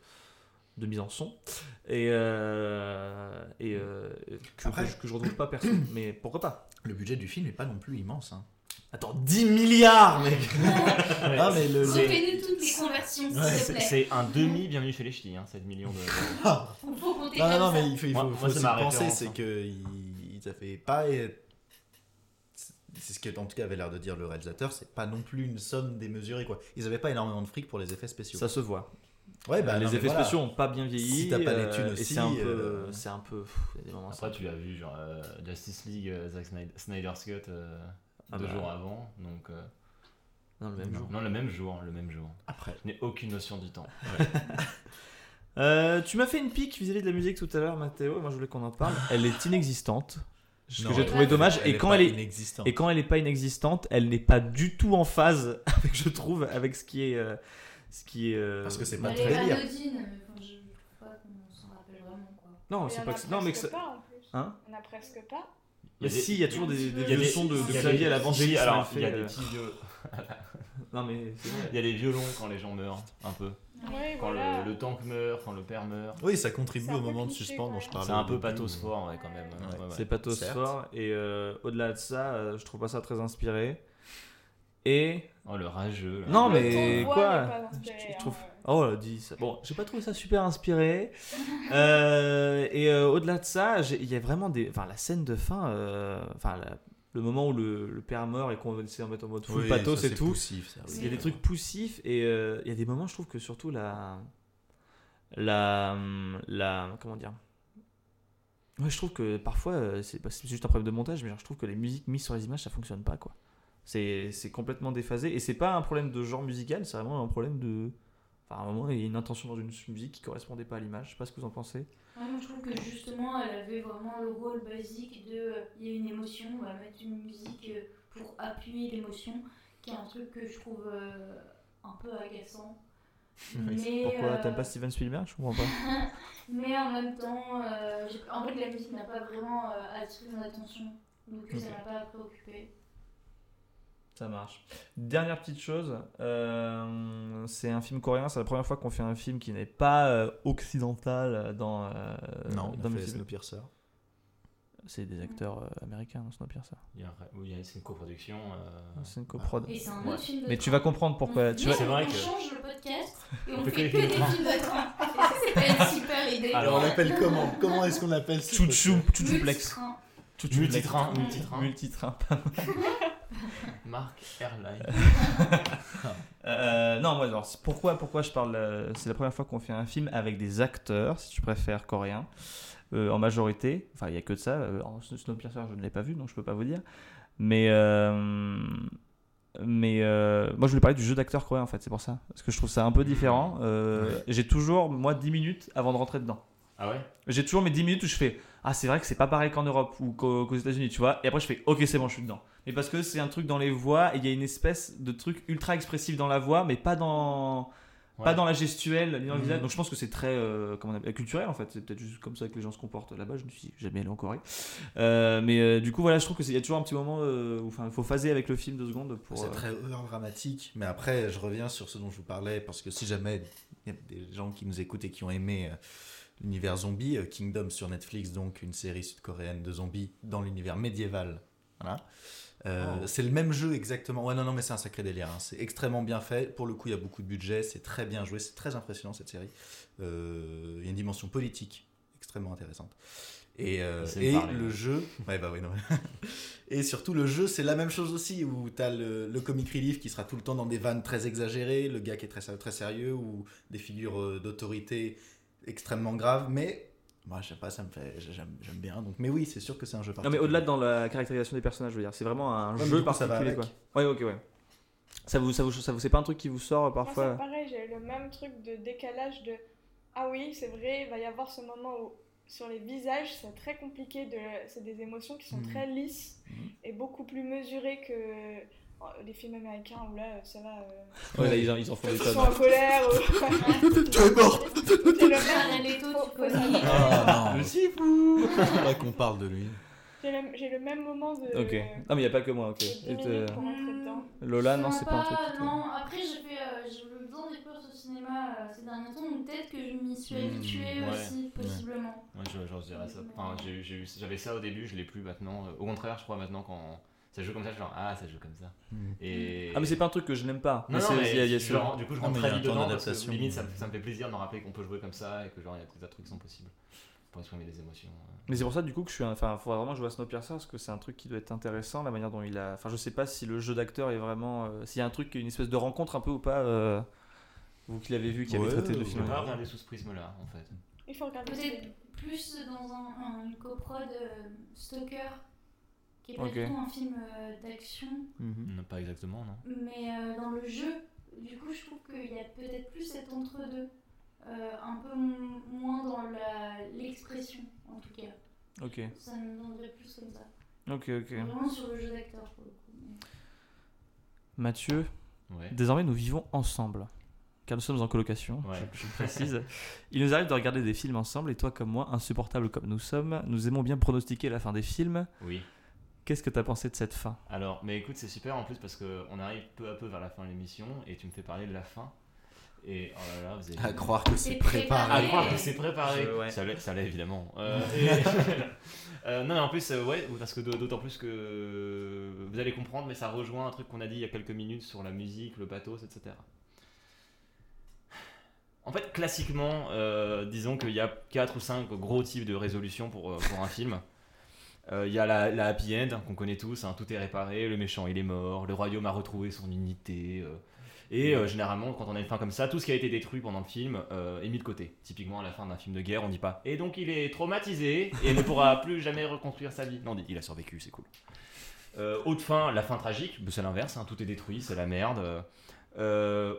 de mise en son et euh, et euh, que, Après- que je, que je retrouve pas personne. *coughs* Mais pourquoi pas Le budget du film n'est pas non plus immense. Hein. Attends, 10 milliards, mec. *laughs* Ah, mais le. toutes les conversions, s'il Ouais, te C'est plaît. c'est un demi bienvenue chez les ch'tis, hein, 7 millions de. *laughs* Il faut compter Non, non, comme non, ça. mais il faut, il faut, Moi- faut moi, c'est aussi ma penser, référence, c'est hein. que il, ça fait pas. c'est ce qui en tout cas avait l'air de dire le réalisateur, c'est pas non plus une somme démesurée quoi. Ils avaient pas énormément de fric pour les effets spéciaux. Ça se voit. ouais, bah, les non, mais effets voilà. spéciaux ont pas bien vieilli. Si t'as pas les euh, thunes et aussi, c'est un peu. euh, C'est un peu. pff, il y a des moments, Après, c'est- tu l'as vu, genre euh, Justice League, euh, Zack Snyder, Snyder's Cut, euh, Ah deux bah. jours avant. Donc, euh, Non, le même Non. jour. non, le même jour, le même jour. Après. Je n'ai aucune notion du temps. *laughs* Euh, tu m'as fait une pique vis-à-vis de la musique tout à l'heure, Mathéo, et moi je voulais qu'on en parle. *laughs* Elle est inexistante. Ce que j'ai trouvé dommage. elle Et est quand elle est, inexistante. et quand elle n'est pas inexistante, elle n'est pas du tout en phase *laughs* avec, je trouve, avec ce qui est. euh, ce qui est euh, Parce que c'est pas Elle très est anodine, mais enfin, je trouve pas qu'on s'en rappelle vraiment quoi. Non, c'est pas que. Non, mais que presque ça- pas en plus. Hein? On a presque pas. Mais si, il y a toujours des, des Il y a vieux des- sons de, de clavier à l'avangéliste. alors, mal il y a des euh. petits vieux- Non, mais c'est vrai. il y a les violons quand les gens meurent, un peu. Quand voilà. le, le tank meurt, quand le père meurt. Oui, ça contribue au moment de suspens dont je parlais. C'est un peu pathos fort, ouais, quand même. Ouais. Ouais, ouais. C'est pathos certes. fort. Et euh, au-delà de ça, euh, je trouve pas ça très inspiré. Et. Oh, le rageux. là. Non, mais quoi Je hein, trouve- ouais. Oh, là, dis ça. Bon, j'ai pas trouvé ça super inspiré. *laughs* Euh, et euh, au-delà de ça, il y a vraiment des. Enfin, la scène de fin. euh, Enfin, la- le moment où le, le père meurt et qu'on essaie de mettre en mode full Oui, pathos et c'est tout. poussif, ça, Il y a des trucs poussifs et euh, il y a des moments, je trouve que surtout la. La. la comment dire? Ouais, je trouve que parfois, c'est bah, c'est juste un problème de montage, mais genre, je trouve que les musiques mises sur les images, ça fonctionne pas, quoi. C'est c'est complètement déphasé et c'est pas un problème de genre musical, c'est vraiment un problème de. Enfin, à un moment, il y a une intention dans une musique qui correspondait pas à l'image. Je sais pas ce que vous en pensez. Ouais, moi je trouve que justement elle avait vraiment le rôle basique de euh, il y a une émotion, on va mettre une musique euh, pour appuyer l'émotion, qui est un truc que je trouve euh, un peu agaçant. *laughs* Mais, Pourquoi euh, t'aimes pas Steven Spielberg? Je comprends pas. *laughs* mais en même temps, euh, en fait la musique n'a pas vraiment attiré mon attention, donc ça Ok. m'a pas préoccupé. Ça marche. Dernière petite chose, euh, c'est un film coréen. C'est la première fois qu'on fait un film qui n'est pas euh, occidental euh, dans, euh, Non, on dans a le fait. Snowpiercer. C'est des acteurs euh, américains, non Snowpiercer. Il y a, oui, c'est une coproduction. euh, C'est une coprod. Et c'est un Ouais. autre film de Mais tu vas comprendre pourquoi. On- Tu vas... vrai on que- change le podcast et on fait fait que des films de train. C'est pas une super idée. Alors, on l'appelle comment? Comment est-ce qu'on l'appelle podcast? chouchouplex. Multitrain. Multitrain, multitrain. Multitrain. *laughs* Mark Airline. *laughs* Euh, non, moi, alors, pourquoi, pourquoi je parle. euh, c'est la première fois qu'on fait un film avec des acteurs, si tu préfères, coréens, euh, en majorité. Enfin, il n'y a que de ça. Snowpiercer, je ne l'ai pas vu, donc je peux pas vous dire. Mais. mais moi, je voulais parler du jeu d'acteur coréen, en fait, c'est pour ça. Parce que je trouve ça un peu différent. Euh, J'ai toujours, moi, 10 minutes avant de rentrer dedans. Ah ouais? J'ai toujours mes 10 minutes où je fais Ah, c'est vrai que c'est pas pareil qu'en Europe ou qu'au- qu'aux États-Unis, tu vois. Et après, je fais Ok, c'est bon, je suis dedans. Mais parce que c'est un truc dans les voix et il y a une espèce de truc ultra expressif dans la voix, mais pas dans. Pas dans la gestuelle, ni dans le Mhm. visage. Donc je pense que c'est très euh, comment on appelle, culturel en fait. C'est peut-être juste comme ça que les gens se comportent là-bas. Je ne suis jamais allé en Corée. Euh, mais euh, du coup, voilà, je trouve qu'il y a toujours un petit moment euh, où il faut phaser avec le film deux secondes pour. C'est très dramatique, mais après, je reviens sur ce dont je vous parlais, parce que si jamais il y a des gens qui nous écoutent et qui ont aimé euh, l'univers zombie, euh, Kingdom sur Netflix, donc une série sud-coréenne de zombies dans l'univers médiéval. Voilà. Euh, Oh. C'est le même jeu exactement. Ouais, non, non, mais c'est un sacré délire. hein. C'est extrêmement bien fait. Pour le coup, il y a beaucoup de budget. C'est très bien joué. C'est très impressionnant cette série. Euh, Il y a une dimension politique extrêmement intéressante. Et, euh, et parler, le ouais. jeu. Ouais, bah oui, non. *laughs* Et surtout, le jeu, c'est la même chose aussi, où tu as le, le comic relief qui sera tout le temps dans des vannes très exagérées, le gars qui est très, très sérieux, ou des figures d'autorité extrêmement graves, mais moi, je sais pas, ça me fait. J'aime bien. Donc, mais oui, c'est sûr que c'est un jeu Non, mais particulier. au-delà dans la caractérisation des personnages, je veux dire, c'est vraiment un Ouais, jeu coup, particulier. Quoi. Ouais, ok, ouais. Ça vous, ça vous, ça vous, c'est pas un truc qui vous sort euh, Moi, parfois c'est pareil, j'ai le même truc de décalage de Ah oui, c'est vrai, il va y avoir ce moment où sur les visages, c'est très compliqué, de... c'est des émotions qui sont Mhm. très lisses Mhm. et beaucoup plus mesurées que les films américains où là, ça va. euh, Ouais, là, ils en, ils en font des Ils tonnes. sont en colère. *laughs* Tu es mort C'est le. Ah Le Sifu Faudrait qu'on parle de lui. J'ai le, j'ai le même moment de. Ok. Non, mais il n'y a pas que moi, ok. de 10 Et, minutes euh, pour rentrer dedans. Lola, non, c'est pas un truc. Non, après j'ai fait, euh, j'ai eu besoin des courses au cinéma euh, ces derniers temps, donc peut-être que je m'y suis Mmh, habituée aussi, possiblement. Ouais, je, dirais ça. J'avais ça au début, je l'ai plus maintenant. Au contraire, je crois maintenant quand ça joue comme ça, genre ah ça joue comme ça. Et Ah, mais c'est pas un truc que je n'aime pas. non, non, c'est- mais il y a- il y a je ce- rentre- du coup je rentre il très un vite dedans parce que limite ça, me- ça me fait plaisir de me rappeler qu'on peut jouer comme ça et que genre il y a des tas de trucs qui sont possibles. pour exprimer des émotions. Mais c'est pour ça du coup que je suis, un- enfin, faudrait vraiment jouer à Snowpiercer parce que c'est un truc qui doit être intéressant, la manière dont il a, enfin, je sais pas si le jeu d'acteur est vraiment, euh, s'il y a un truc, une espèce de rencontre un peu ou pas. euh, vous qui l'avez vu, qui avez traité le film. peux pas regarder sous ce prisme-là, en fait. Il faut regarder. Peut-être plus dans un, un- une coprode euh, Stalker, qui est pas Ok. du tout un film euh, d'action. Non, pas exactement, non. mais euh, dans le jeu, du coup, je trouve qu'il y a peut-être plus cet entre-deux. Euh, un peu moins dans la- l'expression, en tout cas. Ok, Ça me vendrait plus comme ça. ok, ok. Vraiment sur le jeu d'acteur, pour le coup. mais- Mathieu, Ouais. désormais nous vivons ensemble, car nous sommes en colocation. Ouais. Je, je *laughs* précise. Il nous arrive de regarder des films ensemble et toi comme moi, insupportables comme nous sommes, nous aimons bien pronostiquer la fin des films. Oui. Qu'est-ce que t'as pensé de cette fin Alors, mais écoute, c'est super en plus parce qu'on arrive peu à peu vers la fin de l'émission et tu me fais parler de la fin. Et oh là là, vous avez. À croire que c'est préparé. À croire que c'est préparé. Je- ouais. Ça l'est, ça l'est, évidemment. Euh, et- *laughs* *laughs* Euh, non, mais en plus, euh, ouais, parce que d'autant plus que vous allez comprendre, mais ça rejoint un truc qu'on a dit il y a quelques minutes sur la musique, le pathos, etc. En fait, classiquement, euh, disons qu'il y a 4 ou 5 gros types de résolutions pour, pour un film. Euh, Il y a la, happy end qu'on connaît tous, hein, tout est réparé, le méchant il est mort, le royaume a retrouvé son unité. euh, et euh, généralement, quand on a une fin comme ça, tout ce qui a été détruit pendant le film est mis de côté. Typiquement, à la fin d'un film de guerre, on dit pas. Et donc, il est traumatisé et ne pourra plus jamais reconstruire sa vie. Non, il a survécu, c'est cool. Autre fin, la fin tragique, c'est l'inverse, hein, tout est détruit, c'est la merde.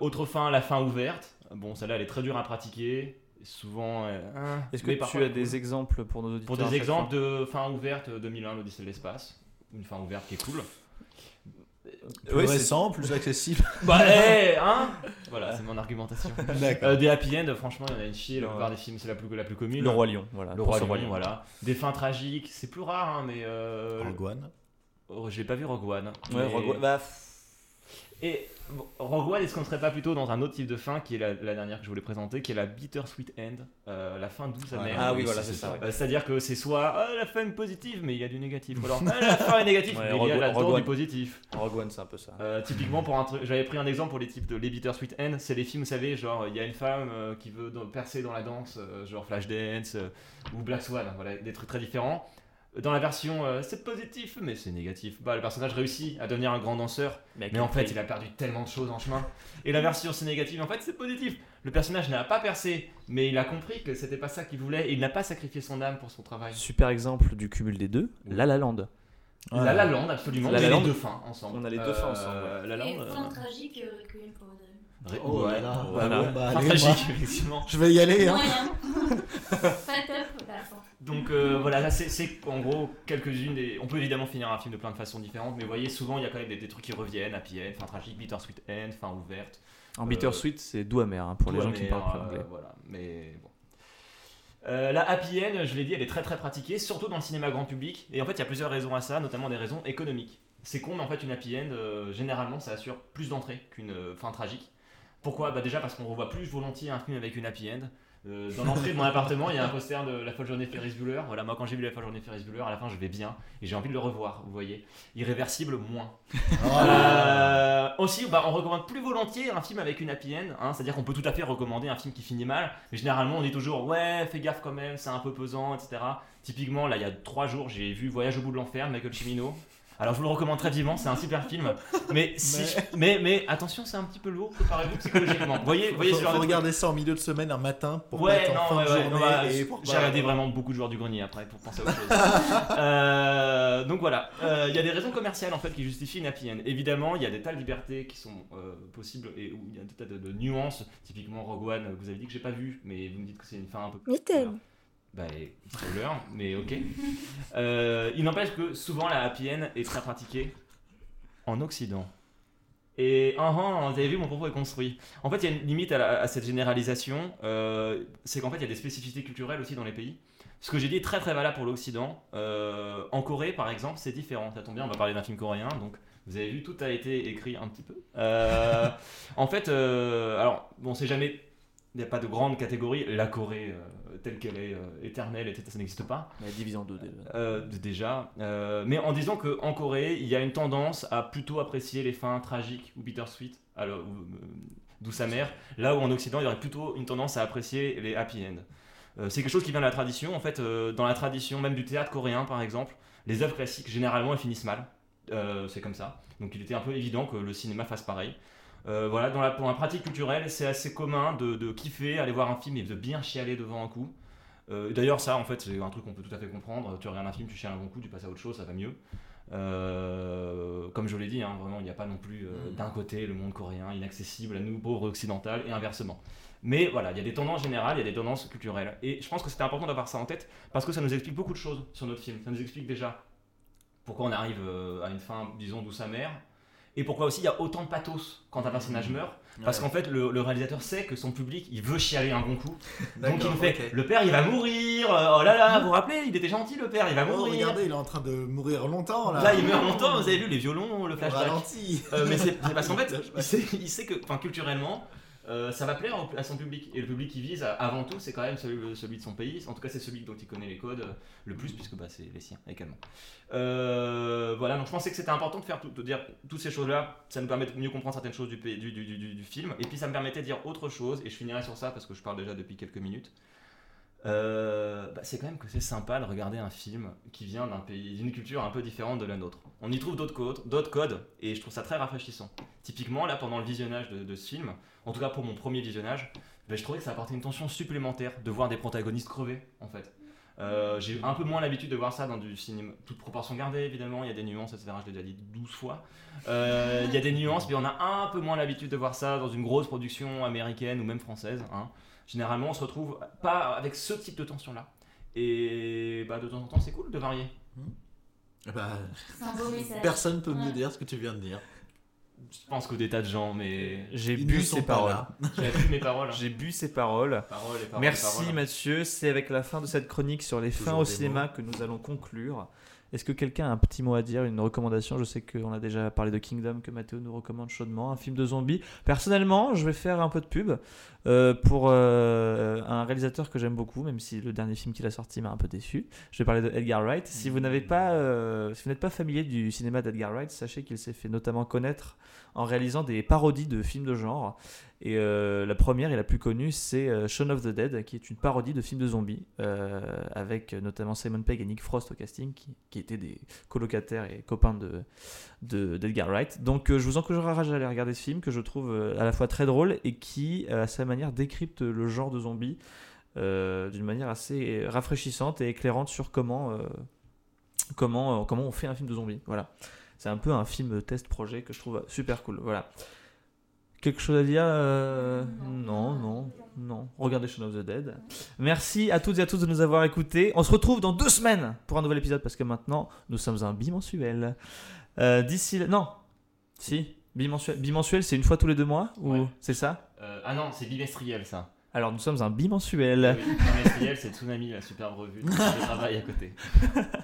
Autre fin, la fin ouverte. Bon, celle-là, elle est très dure à pratiquer. Souvent. euh, hein, Est-ce que tu as cool. des exemples pour nos auditeurs Pour des exemples fois de fin ouverte euh, 2001, l'Odyssée de l'espace. Une fin ouverte qui est cool. Plus c'est- récent, plus accessible. *laughs* Bah, eh, hein *laughs* Voilà, c'est mon argumentation. *laughs* D'accord. Euh, des happy end, franchement, il y en a une chier. La plupart des films, c'est la plus, la plus commune. Le Roi Lion, voilà. Le Roi Lion, voilà. Des fins tragiques, c'est plus rare, hein, mais. Euh, Rogue One. oh, je l'ai pas vu Rogue One. Ouais, mais- Rogue One- bah, Et bon, Rogue One, est-ce qu'on ne serait pas plutôt dans un autre type de fin, qui est la, la dernière que je voulais présenter, qui est la bittersweet end, euh, la fin douce amère. Ah oui, voilà, c'est ça. Euh, C'est-à-dire que c'est soit ah, la fin est positive, mais il y a du négatif. Ou alors *laughs* ah, la fin est négative, Ouais, mais il y a là-dedans Rogue du positif. Rogue One, c'est un peu ça. Euh, typiquement, pour un truc, j'avais pris un exemple pour les types de les bittersweet end, c'est les films, vous savez, genre il y a une femme euh, qui veut percer dans la danse, genre Flashdance ou Black Swan, voilà, des trucs très différents. Dans la version euh, c'est positif, mais c'est négatif, bah le personnage réussit à devenir un grand danseur, mais en fait il a perdu tellement de choses en chemin. Et la version c'est négatif, en fait c'est positif. Le personnage n'a pas percé, mais il a compris que c'était pas ça qu'il voulait et il n'a pas sacrifié son âme pour son travail. Super exemple du cumul des deux, La La Land. La La Land, absolument. La on La a Land. les deux fins ensemble. On a les deux fins ensemble, Euh, La Et Land. fin euh, tragique, Requiem. Ré- Oh là là, voilà. bah, tragique, effectivement. Je vais y aller. Hein. Moyen. *laughs* Pas top, la fin. Donc euh, voilà, là c'est- en gros quelques-unes des. On peut évidemment finir un film de plein de façons différentes, mais vous voyez, souvent il y a quand même des, des trucs qui reviennent happy end, fin tragique, bittersweet end, fin ouverte. En Euh, bittersweet, c'est doux amer hein, pour les gens qui amer, parlent plus euh, anglais. voilà, mais bon. Euh, la happy end, je l'ai dit, elle est très très pratiquée, surtout dans le cinéma grand public. Et en fait, il y a plusieurs raisons à ça, notamment des raisons économiques. C'est con, mais en fait, une happy end, euh, généralement, ça assure plus d'entrées qu'une euh, fin tragique. Pourquoi? Bah Déjà parce qu'on revoit plus volontiers un film avec une happy end. Euh, dans l'entrée de mon appartement, il y a un poster de La folle journée Ferris Bueller. Voilà, moi, quand j'ai vu La folle journée Ferris Bueller, à la fin, je vais bien et j'ai envie de le revoir, vous voyez. Irréversible, moins. Euh, aussi, bah, on recommande plus volontiers un film avec une happy end, hein, c'est-à-dire qu'on peut tout à fait recommander un film qui finit mal, mais généralement on dit toujours ouais, fais gaffe quand même, c'est un peu pesant, etc. Typiquement, là il y a trois jours, j'ai vu Voyage au bout de l'enfer, Michael Cimino. Alors je vous le recommande très vivement, c'est un super film, *laughs* mais si, mais... mais attention, c'est un petit peu lourd, préparez-vous psychologiquement. Voyez, voyez faut, ce genre faut de truc. regarder ça en milieu de semaine, un matin, pour Ouais, mettre en non, fin ouais, de ouais, journée. non, bah, j'ai pas- regardé vraiment beaucoup de joueurs du grenier après pour penser à autre chose. *laughs* Euh, donc voilà, Euh, il y a des raisons commerciales en fait qui justifient une happy end. Évidemment, il y a des tas de libertés qui sont euh, possibles et où il y a des tas de, de nuances. Typiquement Rogue One, vous avez dit que j'ai pas vu, mais vous me dites que c'est une fin un peu. Mitaine. Bah, spoiler, mais ok. Euh, il n'empêche que souvent la happy end est très pratiquée en Occident. Et ah, ah, vous avez vu, mon propos est construit. En fait, il y a une limite à, cette généralisation, euh, c'est qu'en fait, il y a des spécificités culturelles aussi dans les pays. Ce que j'ai dit est très très valable pour l'Occident. Euh, en Corée, par exemple, c'est différent. Ça tombe bien, on va parler d'un film coréen, donc vous avez vu, tout a été écrit un petit peu. *laughs* En fait, alors, bon, c'est jamais. Il n'y a pas de grande catégorie. La Corée, euh, telle qu'elle est, euh, éternelle, etc., ça n'existe pas. La division 2 déjà. Euh, d- déjà. Euh, mais en disant qu'en Corée, il y a une tendance à plutôt apprécier les fins tragiques ou bittersweet, alors, euh, douce amère, là où en Occident, il y aurait plutôt une tendance à apprécier les happy end. Euh, c'est quelque chose qui vient de la tradition. En fait, dans la tradition même du théâtre coréen, par exemple, les œuvres classiques, généralement, elles finissent mal. C'est comme ça. Donc il était un peu évident que le cinéma fasse pareil. Euh, voilà, dans la, pour la pratique culturelle, c'est assez commun de, de kiffer, aller voir un film et de bien chialer devant un coup. Euh, D'ailleurs, ça, en fait, c'est un truc qu'on peut tout à fait comprendre. Tu regardes un film, tu chiales un bon coup, tu passes à autre chose, ça va mieux. Euh, comme je l'ai dit, hein, vraiment, il n'y a pas non plus euh, d'un côté le monde coréen inaccessible à nous, pauvres occidentales, et inversement. Mais voilà, il y a des tendances générales, il y a des tendances culturelles. Et je pense que c'était important d'avoir ça en tête parce que ça nous explique beaucoup de choses sur notre film. Ça nous explique déjà pourquoi on arrive à une fin, disons, douce amère. Et pourquoi aussi il y a autant de pathos quand un personnage meurt. Parce Ouais. qu'en fait, le, le réalisateur sait que son public, il veut chialer un bon coup. Donc il nous fait. Le père, il va mourir Oh là là, vous vous rappelez, il était gentil, le père, il va Oh, mourir regardez, il est en train de mourir longtemps là. Là, il meurt longtemps, vous avez vu les violons, le flashback. Euh, mais c'est parce qu'en *laughs* fait, il sait, il sait que, enfin, culturellement, euh, ça va plaire à son public. Et le public qu'il vise, euh, avant tout, c'est quand même celui, celui de son pays. En tout cas, c'est celui dont il connaît les codes euh, le plus, puisque bah, c'est les siens également. Euh, voilà, donc je pensais que c'était important de faire tout, de dire toutes ces choses-là. Ça nous permet de mieux comprendre certaines choses du film. Et puis ça me permettait de dire autre chose. Et je finirai sur ça parce que je parle déjà depuis quelques minutes. Euh, bah, c'est quand même que c'est sympa de regarder un film qui vient d'un pays, d'une culture un peu différente de la nôtre. On y trouve d'autres codes, et je trouve ça très rafraîchissant. Typiquement, là, pendant le visionnage de, de ce film, en tout cas pour mon premier visionnage, bah, je trouvais que ça apportait une tension supplémentaire de voir des protagonistes crever, en fait. Euh, J'ai un peu moins l'habitude de voir ça dans du cinéma, toute proportion gardée évidemment, il y a des nuances, etc. Je l'ai déjà dit 12 fois. Euh, il y a des nuances, mais on a un peu moins l'habitude de voir ça dans une grosse production américaine ou même française. hein. Généralement, on se retrouve pas avec ce type de tension-là. Et bah, de temps en temps, c'est cool de varier. Bah, C'est un beau message. personne peut mieux Ouais. dire ce que tu viens de dire. Je pense que des tas de gens, mais J'ai bu ces paroles. là. j'ai vu mes paroles. hein. J'ai bu ces paroles. Paroles et paroles, Merci paroles. Mathieu, c'est avec la fin de cette chronique sur les fins au cinéma que nous allons conclure. Est-ce que quelqu'un a un petit mot à dire, une recommandation? Je sais qu'on a déjà parlé de Kingdom que Mathéo nous recommande chaudement, un film de zombies. Personnellement, je vais faire un peu de pub euh, pour euh, un réalisateur que j'aime beaucoup, même si le dernier film qu'il a sorti m'a un peu déçu. Je vais parler de Edgar Wright. Si vous euh, si vous n'êtes pas familier du cinéma d'Edgar Wright, sachez qu'il s'est fait notamment connaître en réalisant des parodies de films de genre. Et euh, la première et la plus connue, c'est euh, Shaun of the Dead, qui est une parodie de film de zombies, euh, avec notamment Simon Pegg et Nick Frost au casting, qui, étaient des colocataires et copains de de- d'Edgar Wright. Donc je vous encourage à aller regarder ce film, que je trouve à la fois très drôle et qui, à sa manière, décrypte le genre de zombies d'une manière assez rafraîchissante et éclairante sur comment, comment, comment on fait un film de zombies. Voilà. C'est un peu un film test projet que je trouve super cool. Voilà. Quelque chose à dire euh, Non, non, non. Regardez Shaun of the Dead. Merci à toutes et à tous de nous avoir écoutés. On se retrouve dans deux semaines pour un nouvel épisode parce que maintenant nous sommes un bimensuel. Euh, D'ici là. Non. Si. Bimensuel, bimensuel c'est une fois tous les deux mois Ou Ouais. c'est ça? Euh, ah non, c'est bimestriel ça. Alors nous sommes un bimensuel. Oui, bimestriel, c'est Tsunami, la superbe revue de travail à côté. *laughs*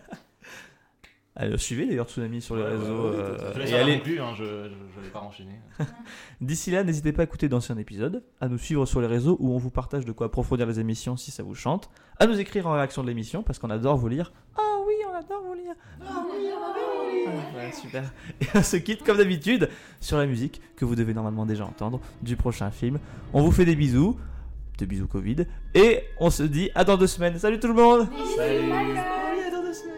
Euh, suivez d'ailleurs Tsunami sur les Ouais, ouais, réseaux. ouais, euh, et allez- plus, hein, je ne vais pas enchaîner. *laughs* D'ici là, n'hésitez pas à écouter d'anciens épisodes, à nous suivre sur les réseaux où on vous partage de quoi approfondir les émissions si ça vous chante, à nous écrire en réaction de l'émission parce qu'on adore vous lire. Ah oui, on adore vous lire. Ah oui, on adore vous lire. Ouais, super. Et on se quitte comme d'habitude sur la musique que vous devez normalement déjà entendre du prochain film. On vous fait des bisous, des bisous Covid, et on se dit à dans deux semaines. Salut tout le monde. Salut. Oui, à dans deux semaines.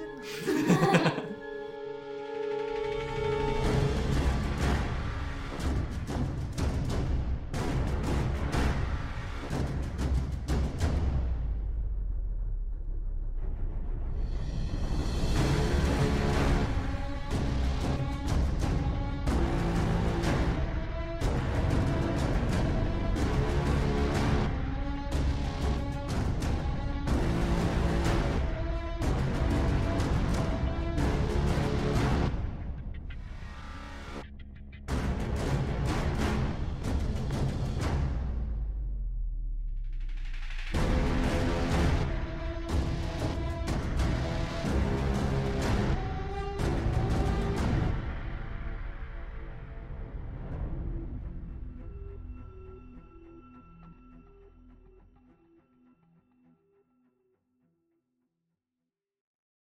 *laughs*